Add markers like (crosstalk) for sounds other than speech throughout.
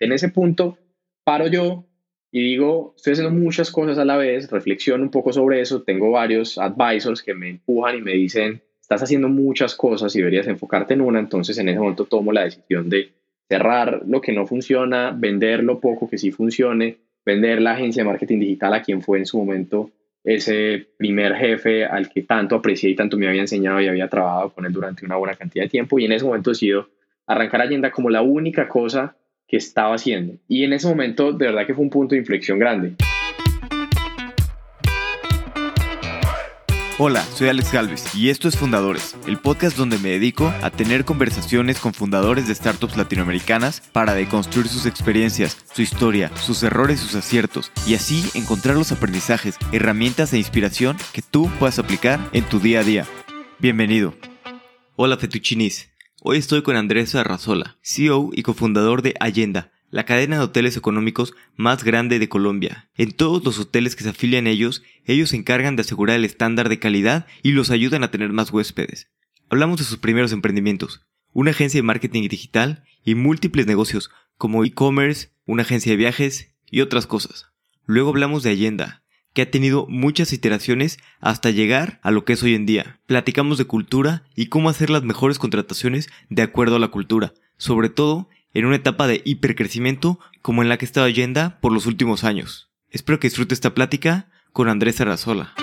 En ese punto, paro yo y digo, estoy haciendo muchas cosas a la vez, reflexiono un poco sobre eso, tengo varios advisors que me empujan y me dicen, estás haciendo muchas cosas y deberías enfocarte en una, entonces en ese momento tomo la decisión de cerrar lo que no funciona, vender lo poco que sí funcione, vender la agencia de marketing digital a quien fue en su momento ese primer jefe al que tanto aprecié y tanto me había enseñado y había trabajado con él durante una buena cantidad de tiempo y en ese momento decido arrancar Allenda como la única cosa que estaba haciendo. Y en ese momento, de verdad que fue un punto de inflexión grande. Hola, soy Alex Galvez y esto es Fundadores, el podcast donde me dedico a tener conversaciones con fundadores de startups latinoamericanas para deconstruir sus experiencias, su historia, sus errores, sus aciertos y así encontrar los aprendizajes, herramientas e inspiración que tú puedas aplicar en tu día a día. Bienvenido. Hola Fetuchinis. Hoy estoy con Andrés Arrazola, CEO y cofundador de Allenda, la cadena de hoteles económicos más grande de Colombia. En todos los hoteles que se afilian a ellos, ellos se encargan de asegurar el estándar de calidad y los ayudan a tener más huéspedes. Hablamos de sus primeros emprendimientos, una agencia de marketing digital y múltiples negocios como e-commerce, una agencia de viajes y otras cosas. Luego hablamos de Allenda, que ha tenido muchas iteraciones hasta llegar a lo que es hoy en día. Platicamos de cultura y cómo hacer las mejores contrataciones de acuerdo a la cultura, sobre todo en una etapa de hipercrecimiento como en la que estaba Yenda por los últimos años. Espero que disfrute esta plática con Andrés Arrazola.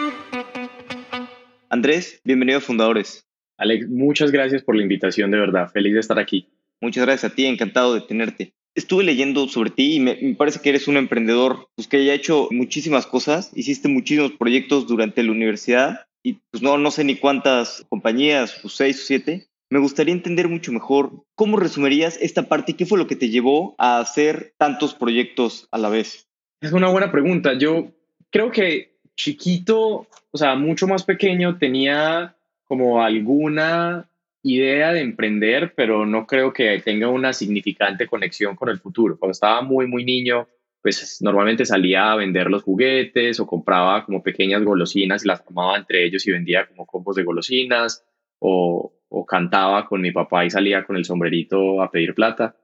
Andrés, bienvenido a Fundadores. Alex, muchas gracias por la invitación, de verdad. Feliz de estar aquí. Muchas gracias a ti, encantado de tenerte estuve leyendo sobre ti y me, parece que eres un emprendedor pues, que haya hecho muchísimas cosas, hiciste muchísimos proyectos durante la universidad y pues no, no sé ni cuántas compañías, pues seis o siete. Me gustaría entender mucho mejor cómo resumirías esta parte y qué fue lo que te llevó a hacer tantos proyectos a la vez. Es una buena pregunta. Yo creo que chiquito, o sea, mucho más pequeño, tenía como alguna idea de emprender, pero no creo que tenga una significante conexión con el futuro. Cuando estaba muy, muy niño, pues normalmente salía a vender los juguetes o compraba como pequeñas golosinas y las tomaba entre ellos y vendía como combos de golosinas o, cantaba con mi papá y salía con el sombrerito a pedir plata.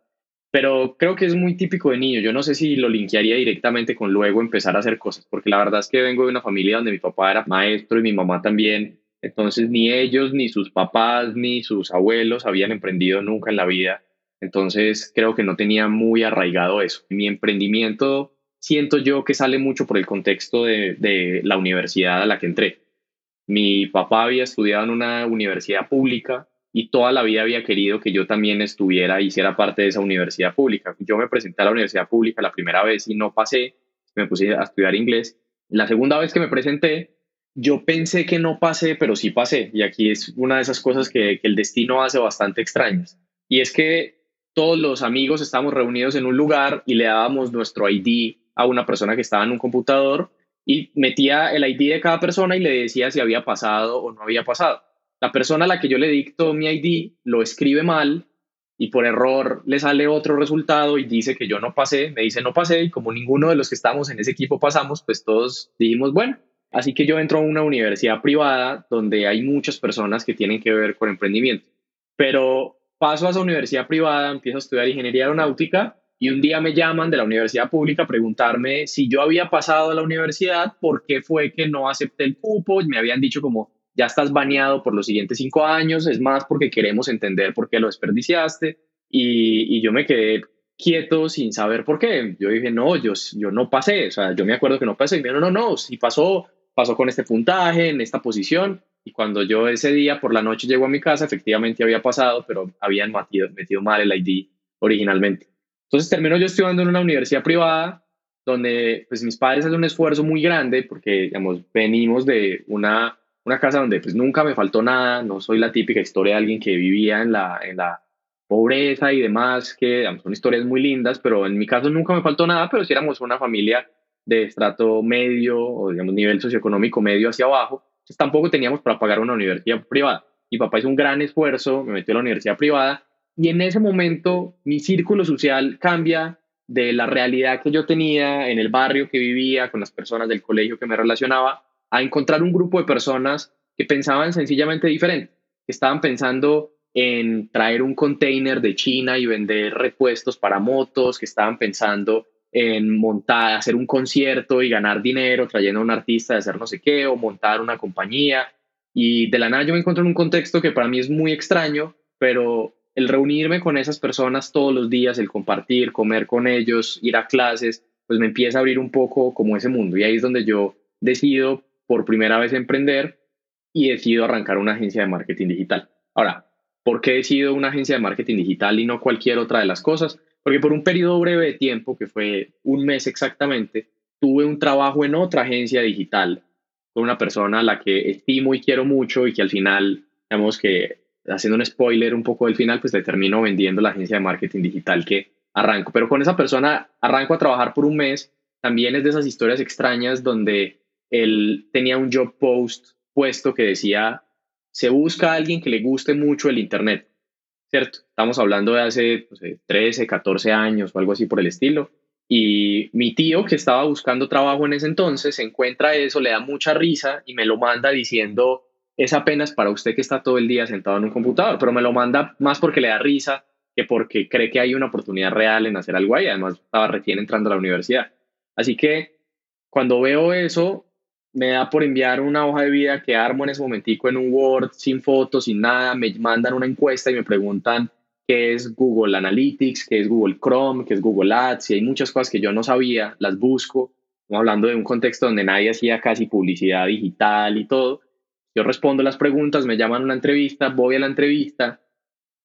Pero creo que es muy típico de niño. Yo no sé si lo linkearía directamente con luego empezar a hacer cosas, porque la verdad es que vengo de una familia donde mi papá era maestro y mi mamá también entonces ni ellos, ni sus papás, ni sus abuelos habían emprendido nunca en la vida. Entonces creo que no tenía muy arraigado eso. Mi emprendimiento siento yo que sale mucho por el contexto de, la universidad a la que entré. Mi papá había estudiado en una universidad pública y toda la vida había querido que yo también estuviera y hiciera parte de esa universidad pública. Yo me presenté a la universidad pública la primera vez y no pasé, me puse a estudiar inglés. La segunda vez que me presenté, yo pensé que no pasé, pero sí pasé. Y aquí es una de esas cosas que, el destino hace bastante extrañas. Y es que todos los amigos estábamos reunidos en un lugar y le dábamos nuestro ID a una persona que estaba en un computador y metía el ID de cada persona y le decía si había pasado o no había pasado. La persona a la que yo le dicto mi ID lo escribe mal y por error le sale otro resultado y dice que yo no pasé, me dice no pasé y como ninguno de los que estamos en ese equipo pasamos, pues todos dijimos, bueno, Así que yo entro a una universidad privada donde hay muchas personas que tienen que ver con emprendimiento. Pero paso a esa universidad privada, empiezo a estudiar ingeniería aeronáutica y un día me llaman de la universidad pública a preguntarme si yo había pasado a la universidad, por qué fue que no acepté el cupo. Me habían dicho como, ya estás baneado por los siguientes cinco años, es más porque queremos entender por qué lo desperdiciaste. Y, y yo me quedé quieto sin saber por qué. Yo dije, no, yo, yo no pasé, o sea, yo me acuerdo que no pasé. Y me dijeron, no, no, si pasó, pasó con este puntaje, en esta posición, y cuando yo ese día por la noche llego a mi casa, efectivamente había pasado, pero habían metido, metido mal el ID originalmente. Entonces termino yo estudiando en una universidad privada donde pues mis padres hacen un esfuerzo muy grande porque, digamos, venimos de una, una casa donde pues nunca me faltó nada, no soy la típica historia de alguien que vivía en la, en la pobreza y demás, que digamos, son historias muy lindas, pero en mi caso nunca me faltó nada, pero si éramos una familia de estrato medio o digamos nivel socioeconómico medio hacia abajo, entonces tampoco teníamos para pagar una universidad privada. Mi papá hizo un gran esfuerzo, me metió a la universidad privada y en ese momento mi círculo social cambia de la realidad que yo tenía en el barrio que vivía, con las personas del colegio que me relacionaba, a encontrar un grupo de personas que pensaban sencillamente diferente, que estaban pensando en traer un container de China y vender repuestos para motos, que estaban pensando en montar, hacer un concierto y ganar dinero trayendo a un artista de hacer no sé qué, o montar una compañía. Y de la nada yo me encuentro en un contexto que para mí es muy extraño, pero el reunirme con esas personas todos los días, el compartir, comer con ellos, ir a clases, pues me empieza a abrir un poco como ese mundo. Y ahí es donde yo decido por primera vez emprender y decido arrancar una agencia de marketing digital. Ahora, ¿por qué decido una agencia de marketing digital y no cualquier otra de las cosas? Porque por un periodo breve de tiempo, que fue un mes exactamente, tuve un trabajo en otra agencia digital con una persona a la que estimo y quiero mucho y que al final, digamos que haciendo un spoiler un poco del final, pues le termino vendiendo la agencia de marketing digital que arranco. Pero con esa persona arranco a trabajar por un mes. También es de esas historias extrañas donde él tenía un job post puesto que decía, se busca a alguien que le guste mucho el Internet. ¿Cierto? Estamos hablando de hace 13, 14 años o algo así por el estilo. Y mi tío, que estaba buscando trabajo en ese entonces, encuentra eso, le da mucha risa y me lo manda diciendo, es apenas para usted que está todo el día sentado en un computador, pero me lo manda más porque le da risa que porque cree que hay una oportunidad real en hacer algo ahí. Además, estaba recién entrando a la universidad. Así que cuando veo eso, me da por enviar una hoja de vida que armo en ese momentico en un Word, sin fotos, sin nada. Me mandan una encuesta y me preguntan qué es Google Analytics, qué es Google Chrome, qué es Google Ads. Y hay muchas cosas que yo no sabía, las busco. Estamos hablando de un contexto donde nadie hacía casi publicidad digital y todo. Yo respondo las preguntas, me llaman a una entrevista, voy a la entrevista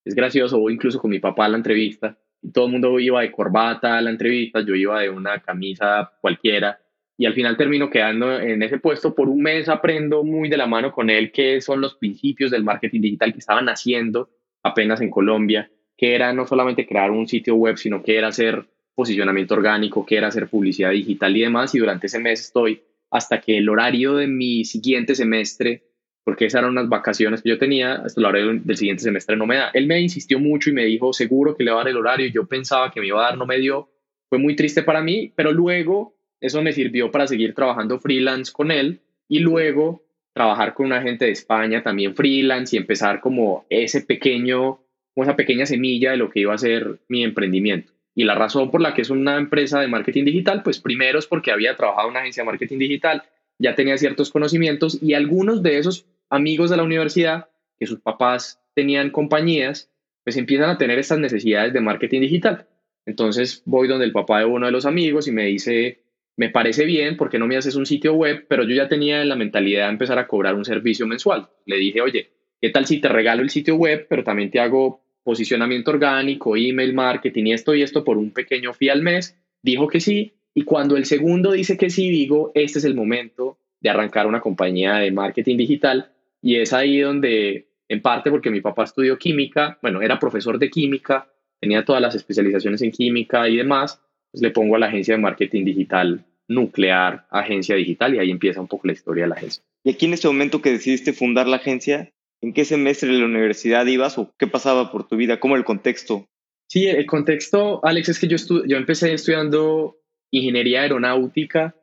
es gracioso, voy incluso con mi papá a la entrevista, y todo el mundo iba de corbata a la entrevista, yo iba de una camisa cualquiera, y al final termino quedando en ese puesto. Por un mes aprendo muy de la mano con él qué son los principios del marketing digital que estaban haciendo apenas en Colombia, que era no solamente crear un sitio web, sino que era hacer posicionamiento orgánico, que era hacer publicidad digital y demás. Y durante ese mes estoy hasta que el horario de mi siguiente semestre porque esas eran unas vacaciones que yo tenía, hasta la hora del siguiente semestre no me da. Él me insistió mucho y me dijo, seguro que le va a dar el horario, yo pensaba que me iba a dar, no me dio, fue muy triste para mí, pero luego eso me sirvió para seguir trabajando freelance con él y luego trabajar con una gente de España también freelance y empezar como ese pequeño, como esa pequeña semilla de lo que iba a ser mi emprendimiento. Y la razón por la que es una empresa de marketing digital, pues primero es porque había trabajado en una agencia de marketing digital, ya tenía ciertos conocimientos y algunos de esos amigos de la universidad, que sus papás tenían compañías, pues empiezan a tener estas necesidades de marketing digital. Entonces voy donde el papá de uno de los amigos y me dice, me parece bien porque no me haces un sitio web, pero yo ya tenía la mentalidad de empezar a cobrar un servicio mensual. Le dije, oye, ¿qué tal si te regalo el sitio web, pero también te hago posicionamiento orgánico, email marketing y esto y esto por un pequeño fee al mes? Dijo que sí. Y cuando el segundo dice que sí, digo, este es el momento de arrancar una compañía de marketing digital y es ahí donde, en parte porque mi papá estudió química, bueno, era profesor de química, tenía todas las especializaciones en química y demás, pues le pongo a la agencia de marketing digital nuclear, agencia digital, y ahí empieza un poco la historia de la agencia. Y aquí en este momento que decidiste fundar la agencia, ¿en qué semestre de la universidad ibas o qué pasaba por tu vida? ¿Cómo el contexto? Sí, el contexto, Alex, es que yo, yo empecé estudiando ingeniería aeronáutica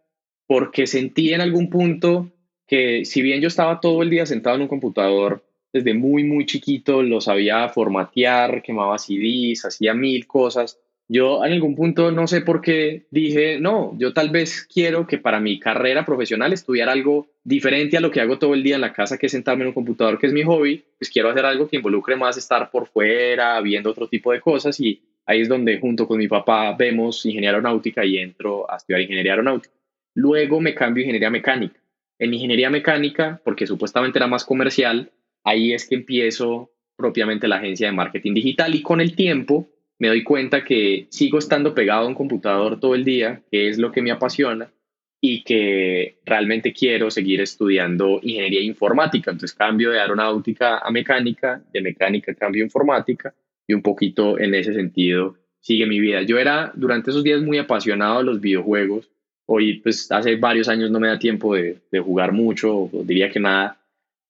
porque sentí en algún punto que si bien yo estaba todo el día sentado en un computador, desde muy, muy chiquito lo sabía formatear, quemaba CDs, hacía mil cosas. Yo en algún punto no sé por qué dije, no, yo tal vez quiero que para mi carrera profesional estudiar algo diferente a lo que hago todo el día en la casa, que es sentarme en un computador, que es mi hobby, pues quiero hacer algo que involucre más estar por fuera, viendo otro tipo de cosas y ahí es donde junto con mi papá vemos ingeniería aeronáutica y entro a estudiar ingeniería aeronáutica. Luego me cambio a ingeniería mecánica en ingeniería mecánica, porque supuestamente era más comercial, ahí es que empiezo propiamente la agencia de marketing digital y con el tiempo me doy cuenta que sigo estando pegado a un computador todo el día, que es lo que me apasiona y que realmente quiero seguir estudiando ingeniería informática. Entonces cambio de aeronáutica a mecánica, de mecánica cambio a informática y un poquito en ese sentido sigue mi vida. Yo era durante esos días muy apasionado de los videojuegos Hoy, pues hace varios años no me da tiempo de, jugar mucho, diría que nada,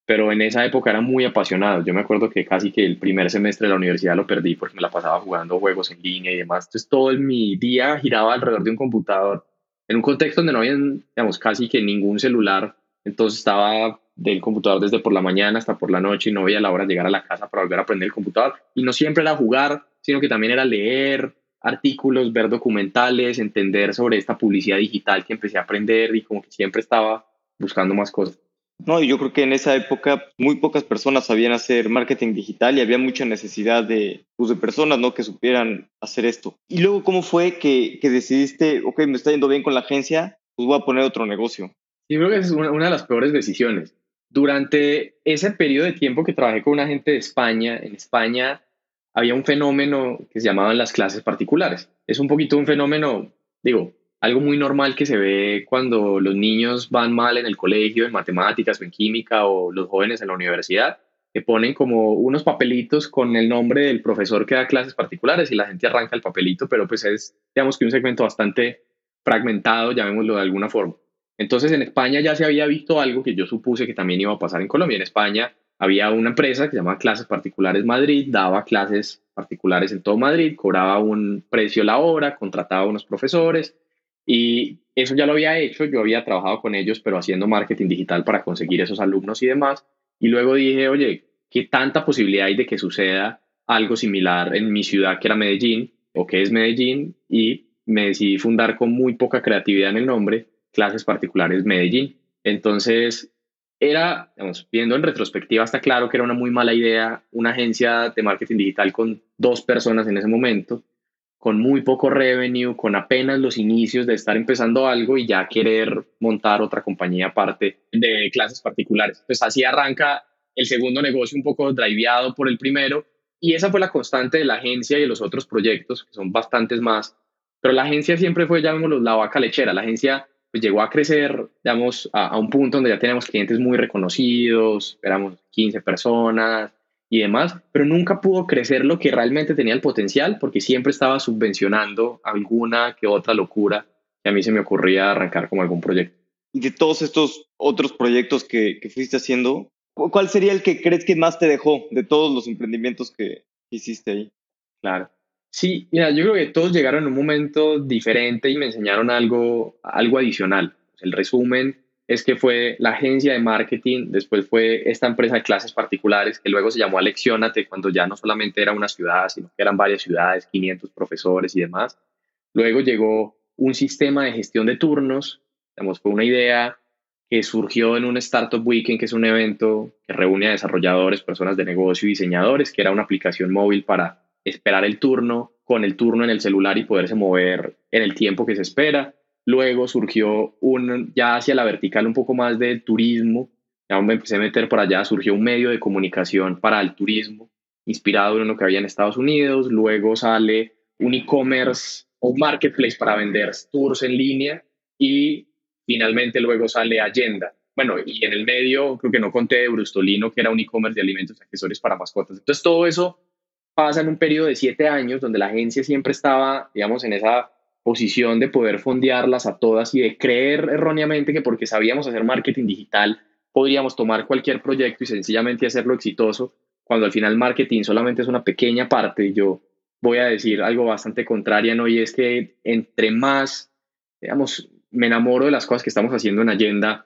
pero en esa época era muy apasionado. Yo me acuerdo que casi que el primer semestre de la universidad lo perdí porque me la pasaba jugando juegos en línea y demás. Entonces todo mi día giraba alrededor de un computador en un contexto donde no había, digamos, casi que ningún celular. Entonces estaba del computador desde por la mañana hasta por la noche y no veía la hora de llegar a la casa para volver a aprender el computador. Y no siempre era jugar, sino que también era leer artículos, ver documentales, entender sobre esta publicidad digital que empecé a aprender y como que siempre estaba buscando más cosas. No, yo creo que en esa época muy pocas personas sabían hacer marketing digital y había mucha necesidad de, pues, de personas ¿no? que supieran hacer esto. Y luego, ¿cómo fue que, que decidiste, ok, me está yendo bien con la agencia, pues voy a poner otro negocio? Sí, creo que es una, una de las peores decisiones. Durante ese periodo de tiempo que trabajé con una gente de España, en España había un fenómeno que se llamaban las clases particulares. Es un poquito un fenómeno, digo, algo muy normal que se ve cuando los niños van mal en el colegio, en matemáticas o en química, o los jóvenes en la universidad, que ponen como unos papelitos con el nombre del profesor que da clases particulares y la gente arranca el papelito, pero pues es, digamos que un segmento bastante fragmentado, llamémoslo de alguna forma. Entonces en España ya se había visto algo que yo supuse que también iba a pasar en Colombia. En España había una empresa que se llama Clases Particulares Madrid, daba clases particulares en todo Madrid, cobraba un precio la hora, contrataba a unos profesores y eso ya lo había hecho, yo había trabajado con ellos, pero haciendo marketing digital para conseguir esos alumnos y demás. Y luego dije, oye, ¿qué tanta posibilidad hay de que suceda algo similar en mi ciudad, que era Medellín, o que es Medellín? Y me decidí fundar con muy poca creatividad en el nombre, Clases Particulares Medellín. Entonces, era, digamos, viendo en retrospectiva, está claro que era una muy mala idea una agencia de marketing digital con dos personas en ese momento, con muy poco revenue, con apenas los inicios de estar empezando algo y ya querer montar otra compañía aparte de clases particulares. Pues así arranca el segundo negocio un poco driveado por el primero y esa fue la constante de la agencia y de los otros proyectos, que son bastantes más. Pero la agencia siempre fue, llamémoslo, la vaca lechera. La agencia pues llegó a crecer, digamos, a, un punto donde ya teníamos clientes muy reconocidos, éramos 15 personas y demás, pero nunca pudo crecer lo que realmente tenía el potencial porque siempre estaba subvencionando alguna que otra locura que a mí se me ocurría arrancar como algún proyecto. Y de todos estos otros proyectos que, que fuiste haciendo, ¿cuál sería el que crees que más te dejó de todos los emprendimientos que hiciste ahí? Claro. Sí, mira, yo creo que todos llegaron en un momento diferente y me enseñaron algo, algo adicional. El resumen es que fue la agencia de marketing, después fue esta empresa de clases particulares que luego se llamó Aleccionate cuando ya no solamente era una ciudad, sino que eran varias ciudades, 500 profesores y demás. Luego llegó un sistema de gestión de turnos, digamos, fue una idea que surgió en un Startup Weekend, que es un evento que reúne a desarrolladores, personas de negocio y diseñadores, que era una aplicación móvil para esperar el turno con el turno en el celular y poderse mover en el tiempo que se espera. Luego surgió un, ya hacia la vertical un poco más de turismo, ya me empecé a meter por allá, surgió un medio de comunicación para el turismo, inspirado en lo que había en Estados Unidos. Luego sale un e-commerce o marketplace para vender tours en línea y finalmente luego sale Agenda. Bueno, y en el medio creo que no conté de Brustolino, que era un e-commerce de alimentos y accesorios para mascotas. Entonces todo eso pasa en un periodo de siete años donde la agencia siempre estaba, digamos, en esa posición de poder fondearlas a todas y de creer erróneamente que porque sabíamos hacer marketing digital podríamos tomar cualquier proyecto y sencillamente hacerlo exitoso, cuando al final marketing solamente es una pequeña parte. Yo voy a decir algo bastante contrario, ¿no? Y es que entre más, digamos, me enamoro de las cosas que estamos haciendo en Agenda,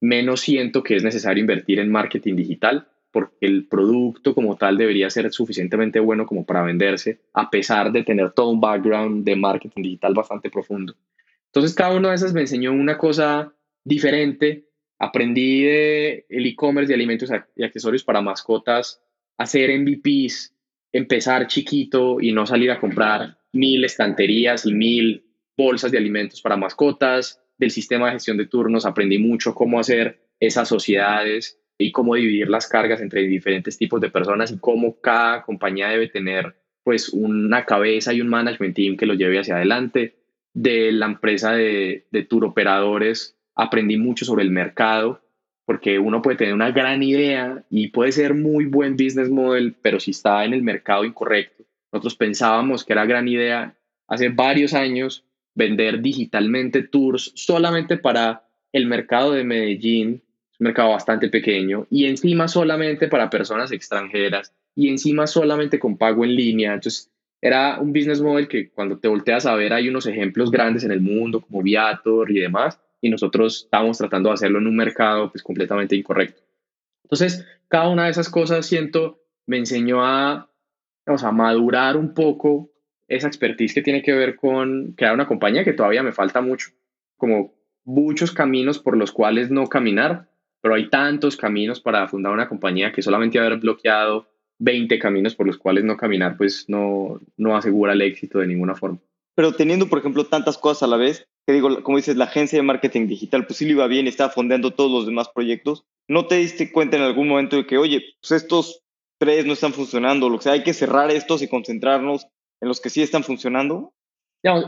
menos siento que es necesario invertir en marketing digital porque el producto como tal debería ser suficientemente bueno como para venderse, a pesar de tener todo un background de marketing digital bastante profundo. Entonces, cada una de esas me enseñó una cosa diferente. Aprendí de el e-commerce de alimentos y accesorios para mascotas, hacer MVPs, empezar chiquito y no salir a comprar mil estanterías y mil bolsas de alimentos para mascotas. Del sistema de gestión de turnos aprendí mucho cómo hacer esas sociedades y cómo dividir las cargas entre diferentes tipos de personas y cómo cada compañía debe tener pues una cabeza y un management team que lo lleve hacia adelante. De la empresa de, de tour operadores aprendí mucho sobre el mercado, porque uno puede tener una gran idea y puede ser muy buen business model, pero si está en el mercado incorrecto. Nosotros pensábamos que era gran idea hace varios años vender digitalmente tours solamente para el mercado de Medellín un mercado bastante pequeño y encima solamente para personas extranjeras y encima solamente con pago en línea. Entonces, era un business model que cuando te volteas a ver hay unos ejemplos grandes en el mundo como Viator y demás y nosotros estábamos tratando de hacerlo en un mercado pues completamente incorrecto. Entonces, cada una de esas cosas siento me enseñó a, a madurar un poco esa expertise que tiene que ver con crear una compañía que todavía me falta mucho, como muchos caminos por los cuales no caminar, pero hay tantos caminos para fundar una compañía que solamente haber bloqueado 20 caminos por los cuales no caminar, pues no, no asegura el éxito de ninguna forma. Pero teniendo, por ejemplo, tantas cosas a la vez, que digo, como dices, la agencia de marketing digital, pues sí le iba bien estaba fondeando todos los demás proyectos, ¿no te diste cuenta en algún momento de que, oye, pues estos tres no están funcionando, lo que sea, hay que cerrar estos y concentrarnos en los que sí están funcionando?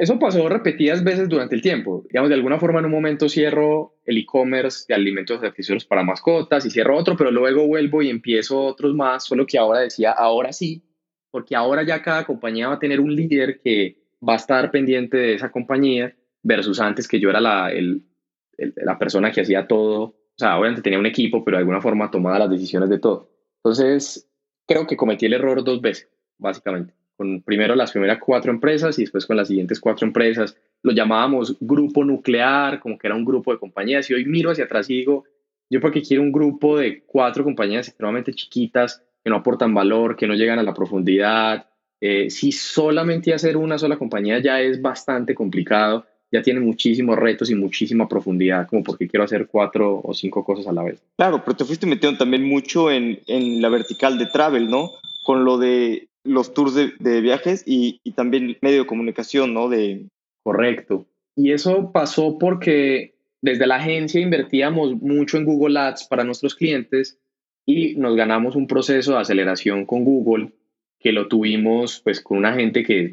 Eso pasó repetidas veces durante el tiempo. Digamos, de alguna forma en un momento cierro el e-commerce de alimentos accesorios para mascotas y cierro otro, pero luego vuelvo y empiezo otros más, solo que ahora decía, ahora sí, porque ahora ya cada compañía va a tener un líder que va a estar pendiente de esa compañía versus antes que yo era la, la persona que hacía todo. O sea, obviamente tenía un equipo, pero de alguna forma tomaba las decisiones de todo. Entonces, creo que cometí el error dos veces, básicamente con primero las primeras cuatro empresas y después con las siguientes cuatro empresas. Lo llamábamos grupo nuclear, como que era un grupo de compañías. Y hoy miro hacia atrás y digo, yo porque quiero un grupo de cuatro compañías extremadamente chiquitas, que no aportan valor, que no llegan a la profundidad. Eh, si solamente hacer una sola compañía ya es bastante complicado, ya tiene muchísimos retos y muchísima profundidad, como porque quiero hacer cuatro o cinco cosas a la vez. Claro, pero te fuiste metiendo también mucho en, en la vertical de travel, ¿no? Con lo de los tours de, viajes y, también medio de comunicación, ¿no? De... Correcto. Y eso pasó porque desde la agencia invertíamos mucho en Google Ads para nuestros clientes y nos ganamos un proceso de aceleración con Google que lo tuvimos pues con una gente que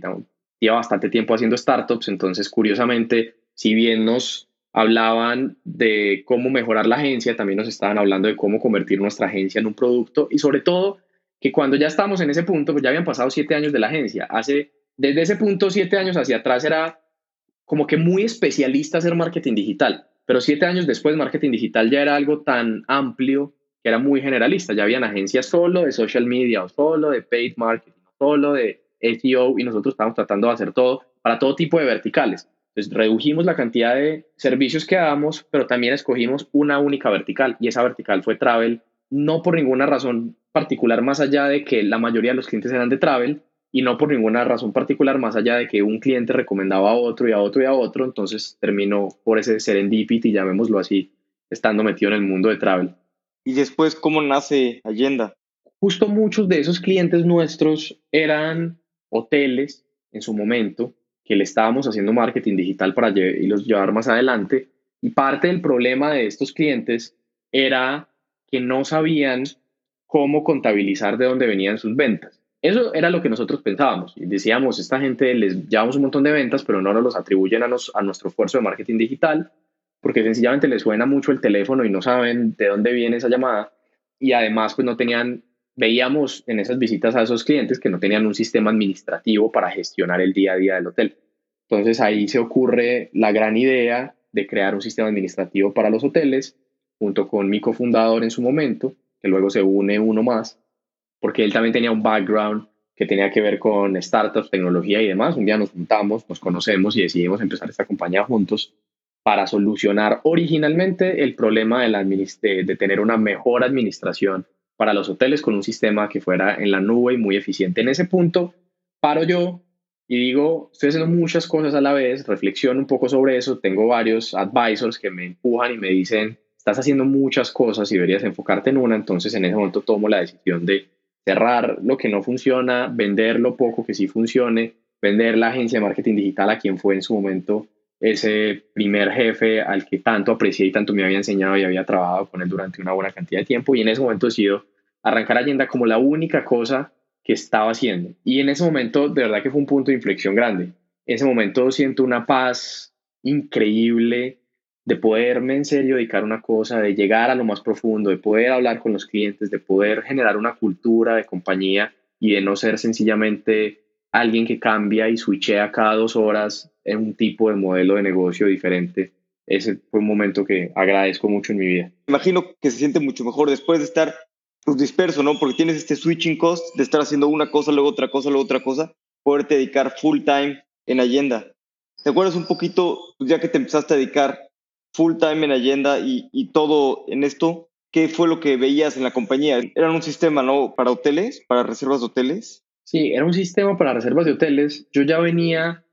lleva bastante tiempo haciendo startups, entonces curiosamente, si bien nos hablaban de cómo mejorar la agencia, también nos estaban hablando de cómo convertir nuestra agencia en un producto y sobre todo que cuando ya estamos en ese punto, pues ya habían pasado siete años de la agencia. Hace, desde ese punto, siete años hacia atrás era como que muy especialista hacer marketing digital, pero siete años después marketing digital ya era algo tan amplio que era muy generalista. Ya habían agencias solo de social media o solo de paid marketing, solo de SEO y nosotros estábamos tratando de hacer todo para todo tipo de verticales. Entonces redujimos la cantidad de servicios que damos, pero también escogimos una única vertical y esa vertical fue travel, no por ninguna razón particular más allá de que la mayoría de los clientes eran de travel y no por ninguna razón particular más allá de que un cliente recomendaba a otro y a otro y a otro, entonces terminó por ese serendipity, llamémoslo así, estando metido en el mundo de travel. ¿Y después cómo nace Allenda? Justo muchos de esos clientes nuestros eran hoteles en su momento que le estábamos haciendo marketing digital para los llevar más adelante y parte del problema de estos clientes era que no sabían cómo contabilizar de dónde venían sus ventas. Eso era lo que nosotros pensábamos. Y decíamos, esta gente les llevamos un montón de ventas, pero no nos los atribuyen a, a nuestro esfuerzo de marketing digital, porque sencillamente les suena mucho el teléfono y no saben de dónde viene esa llamada. Y además, pues no tenían, veíamos en esas visitas a esos clientes que no tenían un sistema administrativo para gestionar el día a día del hotel. Entonces ahí se ocurre la gran idea de crear un sistema administrativo para los hoteles, junto con mi cofundador en su momento, que luego se une uno más, porque él también tenía un background que tenía que ver con startups, tecnología y demás. Un día nos juntamos, nos conocemos y decidimos empezar esta compañía juntos para solucionar originalmente el problema de, la de, tener una mejor administración para los hoteles con un sistema que fuera en la nube y muy eficiente. En ese punto paro yo y digo, estoy haciendo muchas cosas a la vez, reflexiono un poco sobre eso, tengo varios advisors que me empujan y me dicen, estás haciendo muchas cosas y deberías enfocarte en una, entonces en ese momento tomo la decisión de cerrar lo que no funciona, vender lo poco que sí funcione, vender la agencia de marketing digital a quien fue en su momento ese primer jefe al que tanto aprecié y tanto me había enseñado y había trabajado con él durante una buena cantidad de tiempo y en ese momento decido arrancar Allenda como la única cosa que estaba haciendo. Y en ese momento, de verdad que fue un punto de inflexión grande. En ese momento siento una paz increíble, de poderme en serio dedicar una cosa, de llegar a lo más profundo, de poder hablar con los clientes, de poder generar una cultura de compañía y de no ser sencillamente alguien que cambia y switchea cada dos horas en un tipo de modelo de negocio diferente. Ese fue un momento que agradezco mucho en mi vida. Imagino que se siente mucho mejor después de estar pues, disperso, ¿no? Porque tienes este switching cost de estar haciendo una cosa, luego otra cosa, luego otra cosa, poderte dedicar full time en Allenda. ¿Te acuerdas un poquito, pues, ya que te empezaste a dedicar full time en Allenda y, y todo en esto, ¿qué fue lo que veías en la compañía? ¿Era un sistema, no? Para hoteles, para reservas de hoteles. Sí, era un sistema para reservas de hoteles. Yo ya venía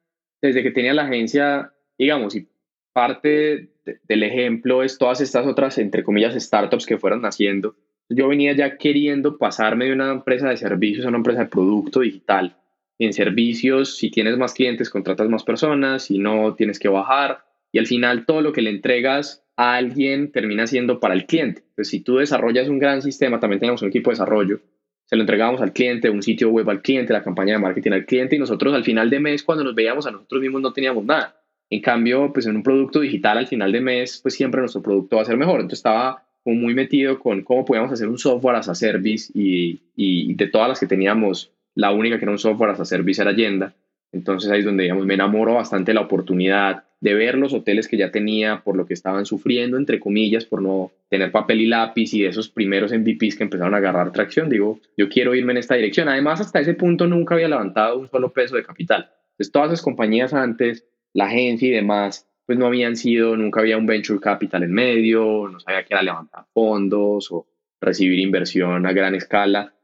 desde que tenía la agencia, digamos, y parte del ejemplo es todas estas otras, entre comillas, startups que fueron naciendo. Yo venía ya queriendo pasarme de una empresa de servicios a una empresa de producto digital. En servicios, si tienes más clientes, contratas más personas, si no, tienes que bajar. Y al final todo lo que le entregas a alguien termina siendo para el cliente. Entonces, si tú desarrollas un gran sistema, también tenemos un equipo de desarrollo, se lo entregamos al cliente, un sitio web al cliente, la campaña de marketing al cliente y nosotros al final de mes, cuando nos veíamos a nosotros mismos, no teníamos nada. En cambio, pues en un producto digital al final de mes, pues siempre nuestro producto va a ser mejor. Entonces estaba muy metido con cómo podíamos hacer un software as a service y, y de todas las que teníamos, la única que era un software as a service era Agenda. Entonces ahí es donde, digamos, me enamoro bastante la oportunidad de ver los hoteles que ya tenía por lo que estaban sufriendo, entre comillas, por no tener papel y lápiz y de esos primeros MVPs que empezaron a agarrar tracción. Digo, yo quiero irme en esta dirección. Además, hasta ese punto nunca había levantado un solo peso de capital. Entonces, todas esas compañías antes, la agencia y demás, pues no habían sido, nunca había un venture capital en medio, no sabía qué era levantar fondos o recibir inversión a gran escala.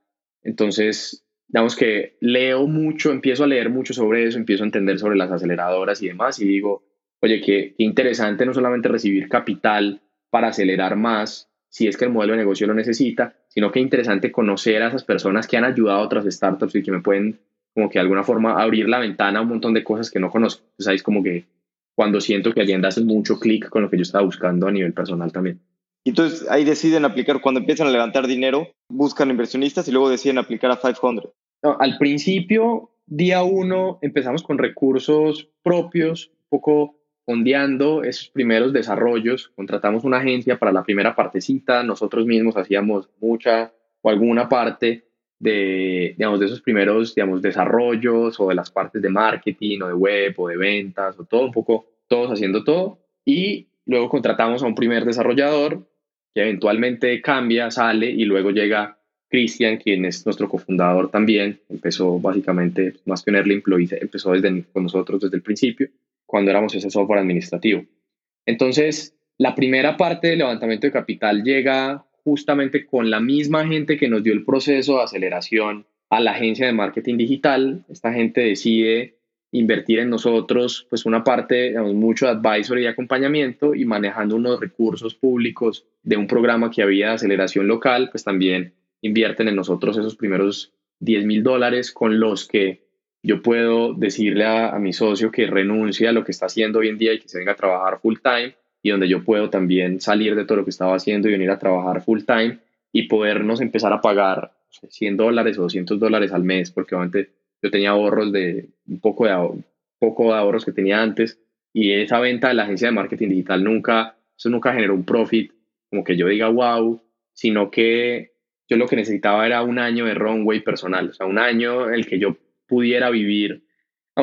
Entonces, digamos que leo mucho, empiezo a leer mucho sobre eso, empiezo a entender sobre las aceleradoras y demás y digo, oye, qué, interesante no solamente recibir capital para acelerar más, si es que el modelo de negocio lo necesita, sino que interesante conocer a esas personas que han ayudado a otras startups y que me pueden, como que de alguna forma, abrir la ventana a un montón de cosas que no conozco. Es como que cuando siento que Allende hace mucho clic con lo que yo estaba buscando a nivel personal también. Entonces ahí deciden aplicar, cuando empiezan a levantar dinero, buscan inversionistas y luego deciden aplicar a 500. al principio, día uno, empezamos con recursos propios, un poco fondeando esos primeros desarrollos, contratamos una agencia para la primera partecita, nosotros mismos hacíamos mucha o alguna parte de, digamos, de esos primeros digamos, desarrollos o de las partes de marketing o de web o de ventas o todo un poco, todos haciendo todo. Y luego contratamos a un primer desarrollador que eventualmente cambia, sale y luego llega Cristian, quien es nuestro cofundador también, empezó básicamente, más que un early employee, empezó desde, con nosotros desde el principio cuando éramos ese software administrativo. Entonces, la primera parte del levantamiento de capital llega justamente con la misma gente que nos dio el proceso de aceleración a la agencia de marketing digital. Esta gente decide invertir en nosotros, pues una parte, digamos, mucho de advisory y acompañamiento y manejando unos recursos públicos de un programa que había de aceleración local, pues también invierten en nosotros esos primeros 10 mil dólares con los que yo puedo decirle a, mi socio que renuncie a lo que está haciendo hoy en día y que se venga a trabajar full time y donde yo puedo también salir de todo lo que estaba haciendo y venir a trabajar full time y podernos empezar a pagar 100 dólares o 200 dólares al mes, porque obviamente yo tenía ahorros de un poco de, poco de ahorros que tenía antes y esa venta de la agencia de marketing digital nunca, eso nunca generó un profit como que yo diga wow, sino que yo lo que necesitaba era un año de runway personal, o sea, un año en el que yo pudiera vivir.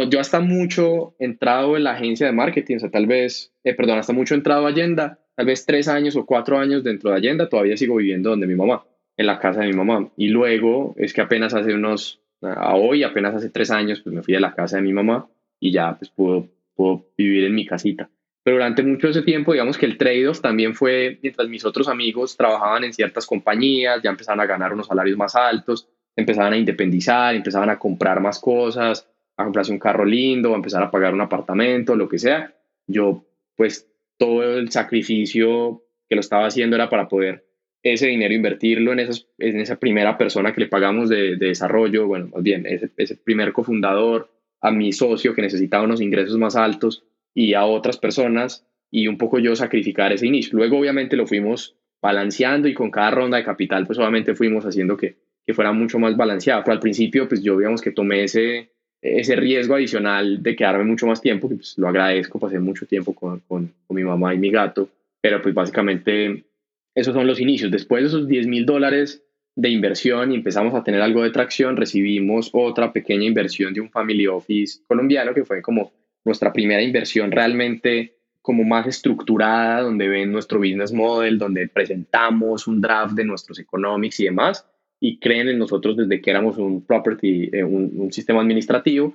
Yo hasta mucho entrado en la agencia de marketing, o sea, tal vez, eh, perdón, hasta mucho entrado a Allenda, tal vez tres años o cuatro años dentro de Allenda, todavía sigo viviendo donde mi mamá, en la casa de mi mamá. Y luego es que apenas hace unos, hoy, apenas hace tres años, pues me fui a la casa de mi mamá y ya pues puedo, puedo vivir en mi casita. Pero durante mucho ese tiempo, digamos que el trade-off también fue, mientras mis otros amigos trabajaban en ciertas compañías, ya empezaban a ganar unos salarios más altos, empezaban a independizar, empezaban a comprar más cosas, a comprarse un carro lindo, a empezar a pagar un apartamento, lo que sea. Yo, pues, todo el sacrificio que lo estaba haciendo era para poder ese dinero invertirlo en, esas, en esa primera persona que le pagamos de, desarrollo, bueno, más bien, ese, ese primer cofundador, a mi socio que necesitaba unos ingresos más altos y a otras personas y un poco yo sacrificar ese inicio. Luego obviamente lo fuimos balanceando y con cada ronda de capital pues obviamente fuimos haciendo que que fuera mucho más balanceado. Pero al principio, pues yo digamos que tomé ese, ese riesgo adicional de quedarme mucho más tiempo, que pues lo agradezco, pasé mucho tiempo con, con, con mi mamá y mi gato, pero pues básicamente esos son los inicios. Después de esos 10 mil dólares de inversión y empezamos a tener algo de tracción, recibimos otra pequeña inversión de un family office colombiano que fue como nuestra primera inversión realmente como más estructurada, donde ven nuestro business model, donde presentamos un draft de nuestros economics y demás y creen en nosotros desde que éramos un property, eh, un, sistema administrativo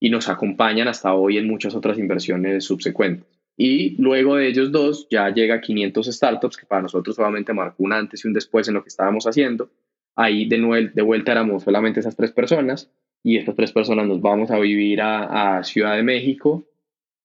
y nos acompañan hasta hoy en muchas otras inversiones subsecuentes. Y luego de ellos dos ya llega 500 startups, que para nosotros solamente marcó un antes y un después en lo que estábamos haciendo. Ahí de, de vuelta éramos solamente esas tres personas y estas tres personas nos vamos a vivir a, a Ciudad de México.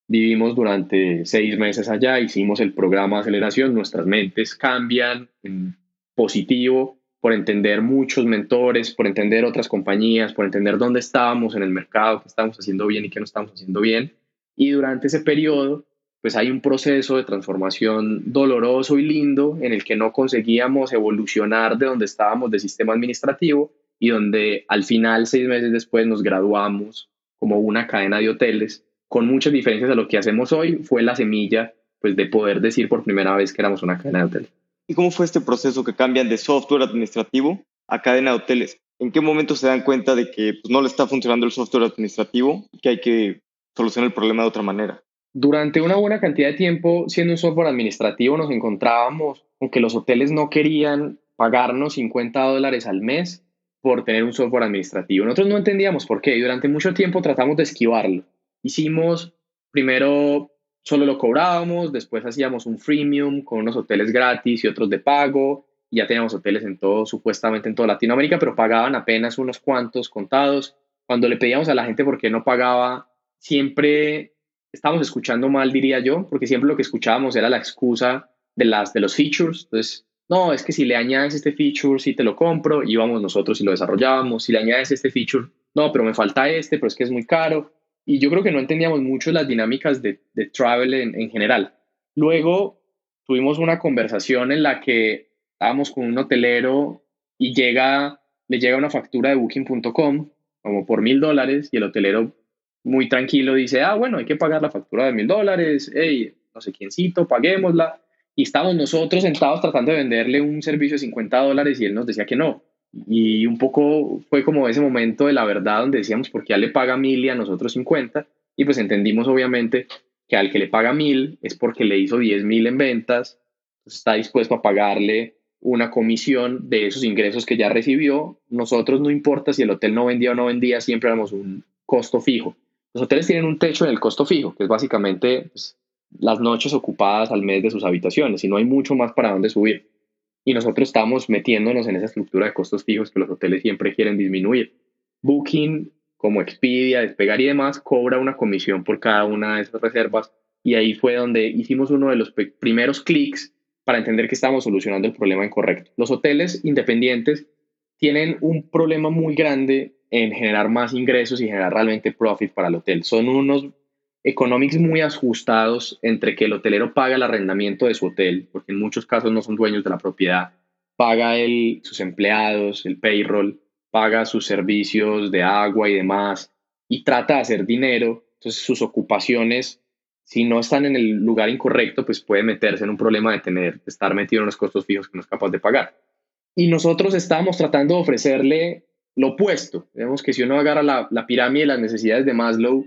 Vivimos durante seis meses allá, hicimos el programa de aceleración, nuestras mentes cambian en positivo por entender muchos mentores, por entender otras compañías, por entender dónde estábamos en el mercado, qué estamos haciendo bien y qué no estamos haciendo bien. Y durante ese periodo, pues hay un proceso de transformación doloroso y lindo en el que no conseguíamos evolucionar de donde estábamos de sistema administrativo y donde al final, seis meses después, nos graduamos como una cadena de hoteles, con muchas diferencias a lo que hacemos hoy, fue la semilla pues, de poder decir por primera vez que éramos una cadena de hoteles. ¿Y cómo fue este proceso que cambian de software administrativo a cadena de hoteles? ¿En qué momento se dan cuenta de que pues, no le está funcionando el software administrativo y que hay que solucionar el problema de otra manera? Durante una buena cantidad de tiempo, siendo un software administrativo, nos encontrábamos con que los hoteles no querían pagarnos 50 dólares al mes por tener un software administrativo. Nosotros no entendíamos por qué y durante mucho tiempo tratamos de esquivarlo. Hicimos primero solo lo cobrábamos, después hacíamos un freemium con unos hoteles gratis y otros de pago. Ya teníamos hoteles en todo, supuestamente en toda Latinoamérica, pero pagaban apenas unos cuantos contados. Cuando le pedíamos a la gente por qué no pagaba, siempre estábamos escuchando mal, diría yo, porque siempre lo que escuchábamos era la excusa de, las, de los features. Entonces, no, es que si le añades este feature, sí te lo compro, íbamos nosotros y lo desarrollábamos. Si le añades este feature, no, pero me falta este, pero es que es muy caro. Y yo creo que no entendíamos mucho las dinámicas de, de travel en, en general. Luego tuvimos una conversación en la que estábamos con un hotelero y llega, le llega una factura de booking.com como por mil dólares y el hotelero muy tranquilo dice, ah, bueno, hay que pagar la factura de mil dólares, hey, no sé quiéncito, paguémosla. Y estábamos nosotros sentados tratando de venderle un servicio de 50 dólares y él nos decía que no. Y un poco fue como ese momento de la verdad donde decíamos, ¿por qué le paga mil y a nosotros 50? Y pues entendimos obviamente que al que le paga mil es porque le hizo 10 mil en ventas, está dispuesto a pagarle una comisión de esos ingresos que ya recibió. Nosotros no importa si el hotel no vendía o no vendía, siempre damos un costo fijo. Los hoteles tienen un techo en el costo fijo, que es básicamente pues, las noches ocupadas al mes de sus habitaciones y no hay mucho más para dónde subir. Y nosotros estamos metiéndonos en esa estructura de costos fijos que los hoteles siempre quieren disminuir. Booking, como Expedia, Despegar y demás, cobra una comisión por cada una de esas reservas y ahí fue donde hicimos uno de los primeros clics para entender que estamos solucionando el problema incorrecto. Los hoteles independientes tienen un problema muy grande en generar más ingresos y generar realmente profit para el hotel. Son unos economics muy ajustados entre que el hotelero paga el arrendamiento de su hotel, porque en muchos casos no son dueños de la propiedad, paga el, sus empleados, el payroll, paga sus servicios de agua y demás, y trata de hacer dinero. Entonces sus ocupaciones, si no están en el lugar incorrecto, pues puede meterse en un problema de tener, estar metido en los costos fijos que no es capaz de pagar. Y nosotros estábamos tratando de ofrecerle lo opuesto. Vemos que si uno agarra la, la pirámide de las necesidades de Maslow,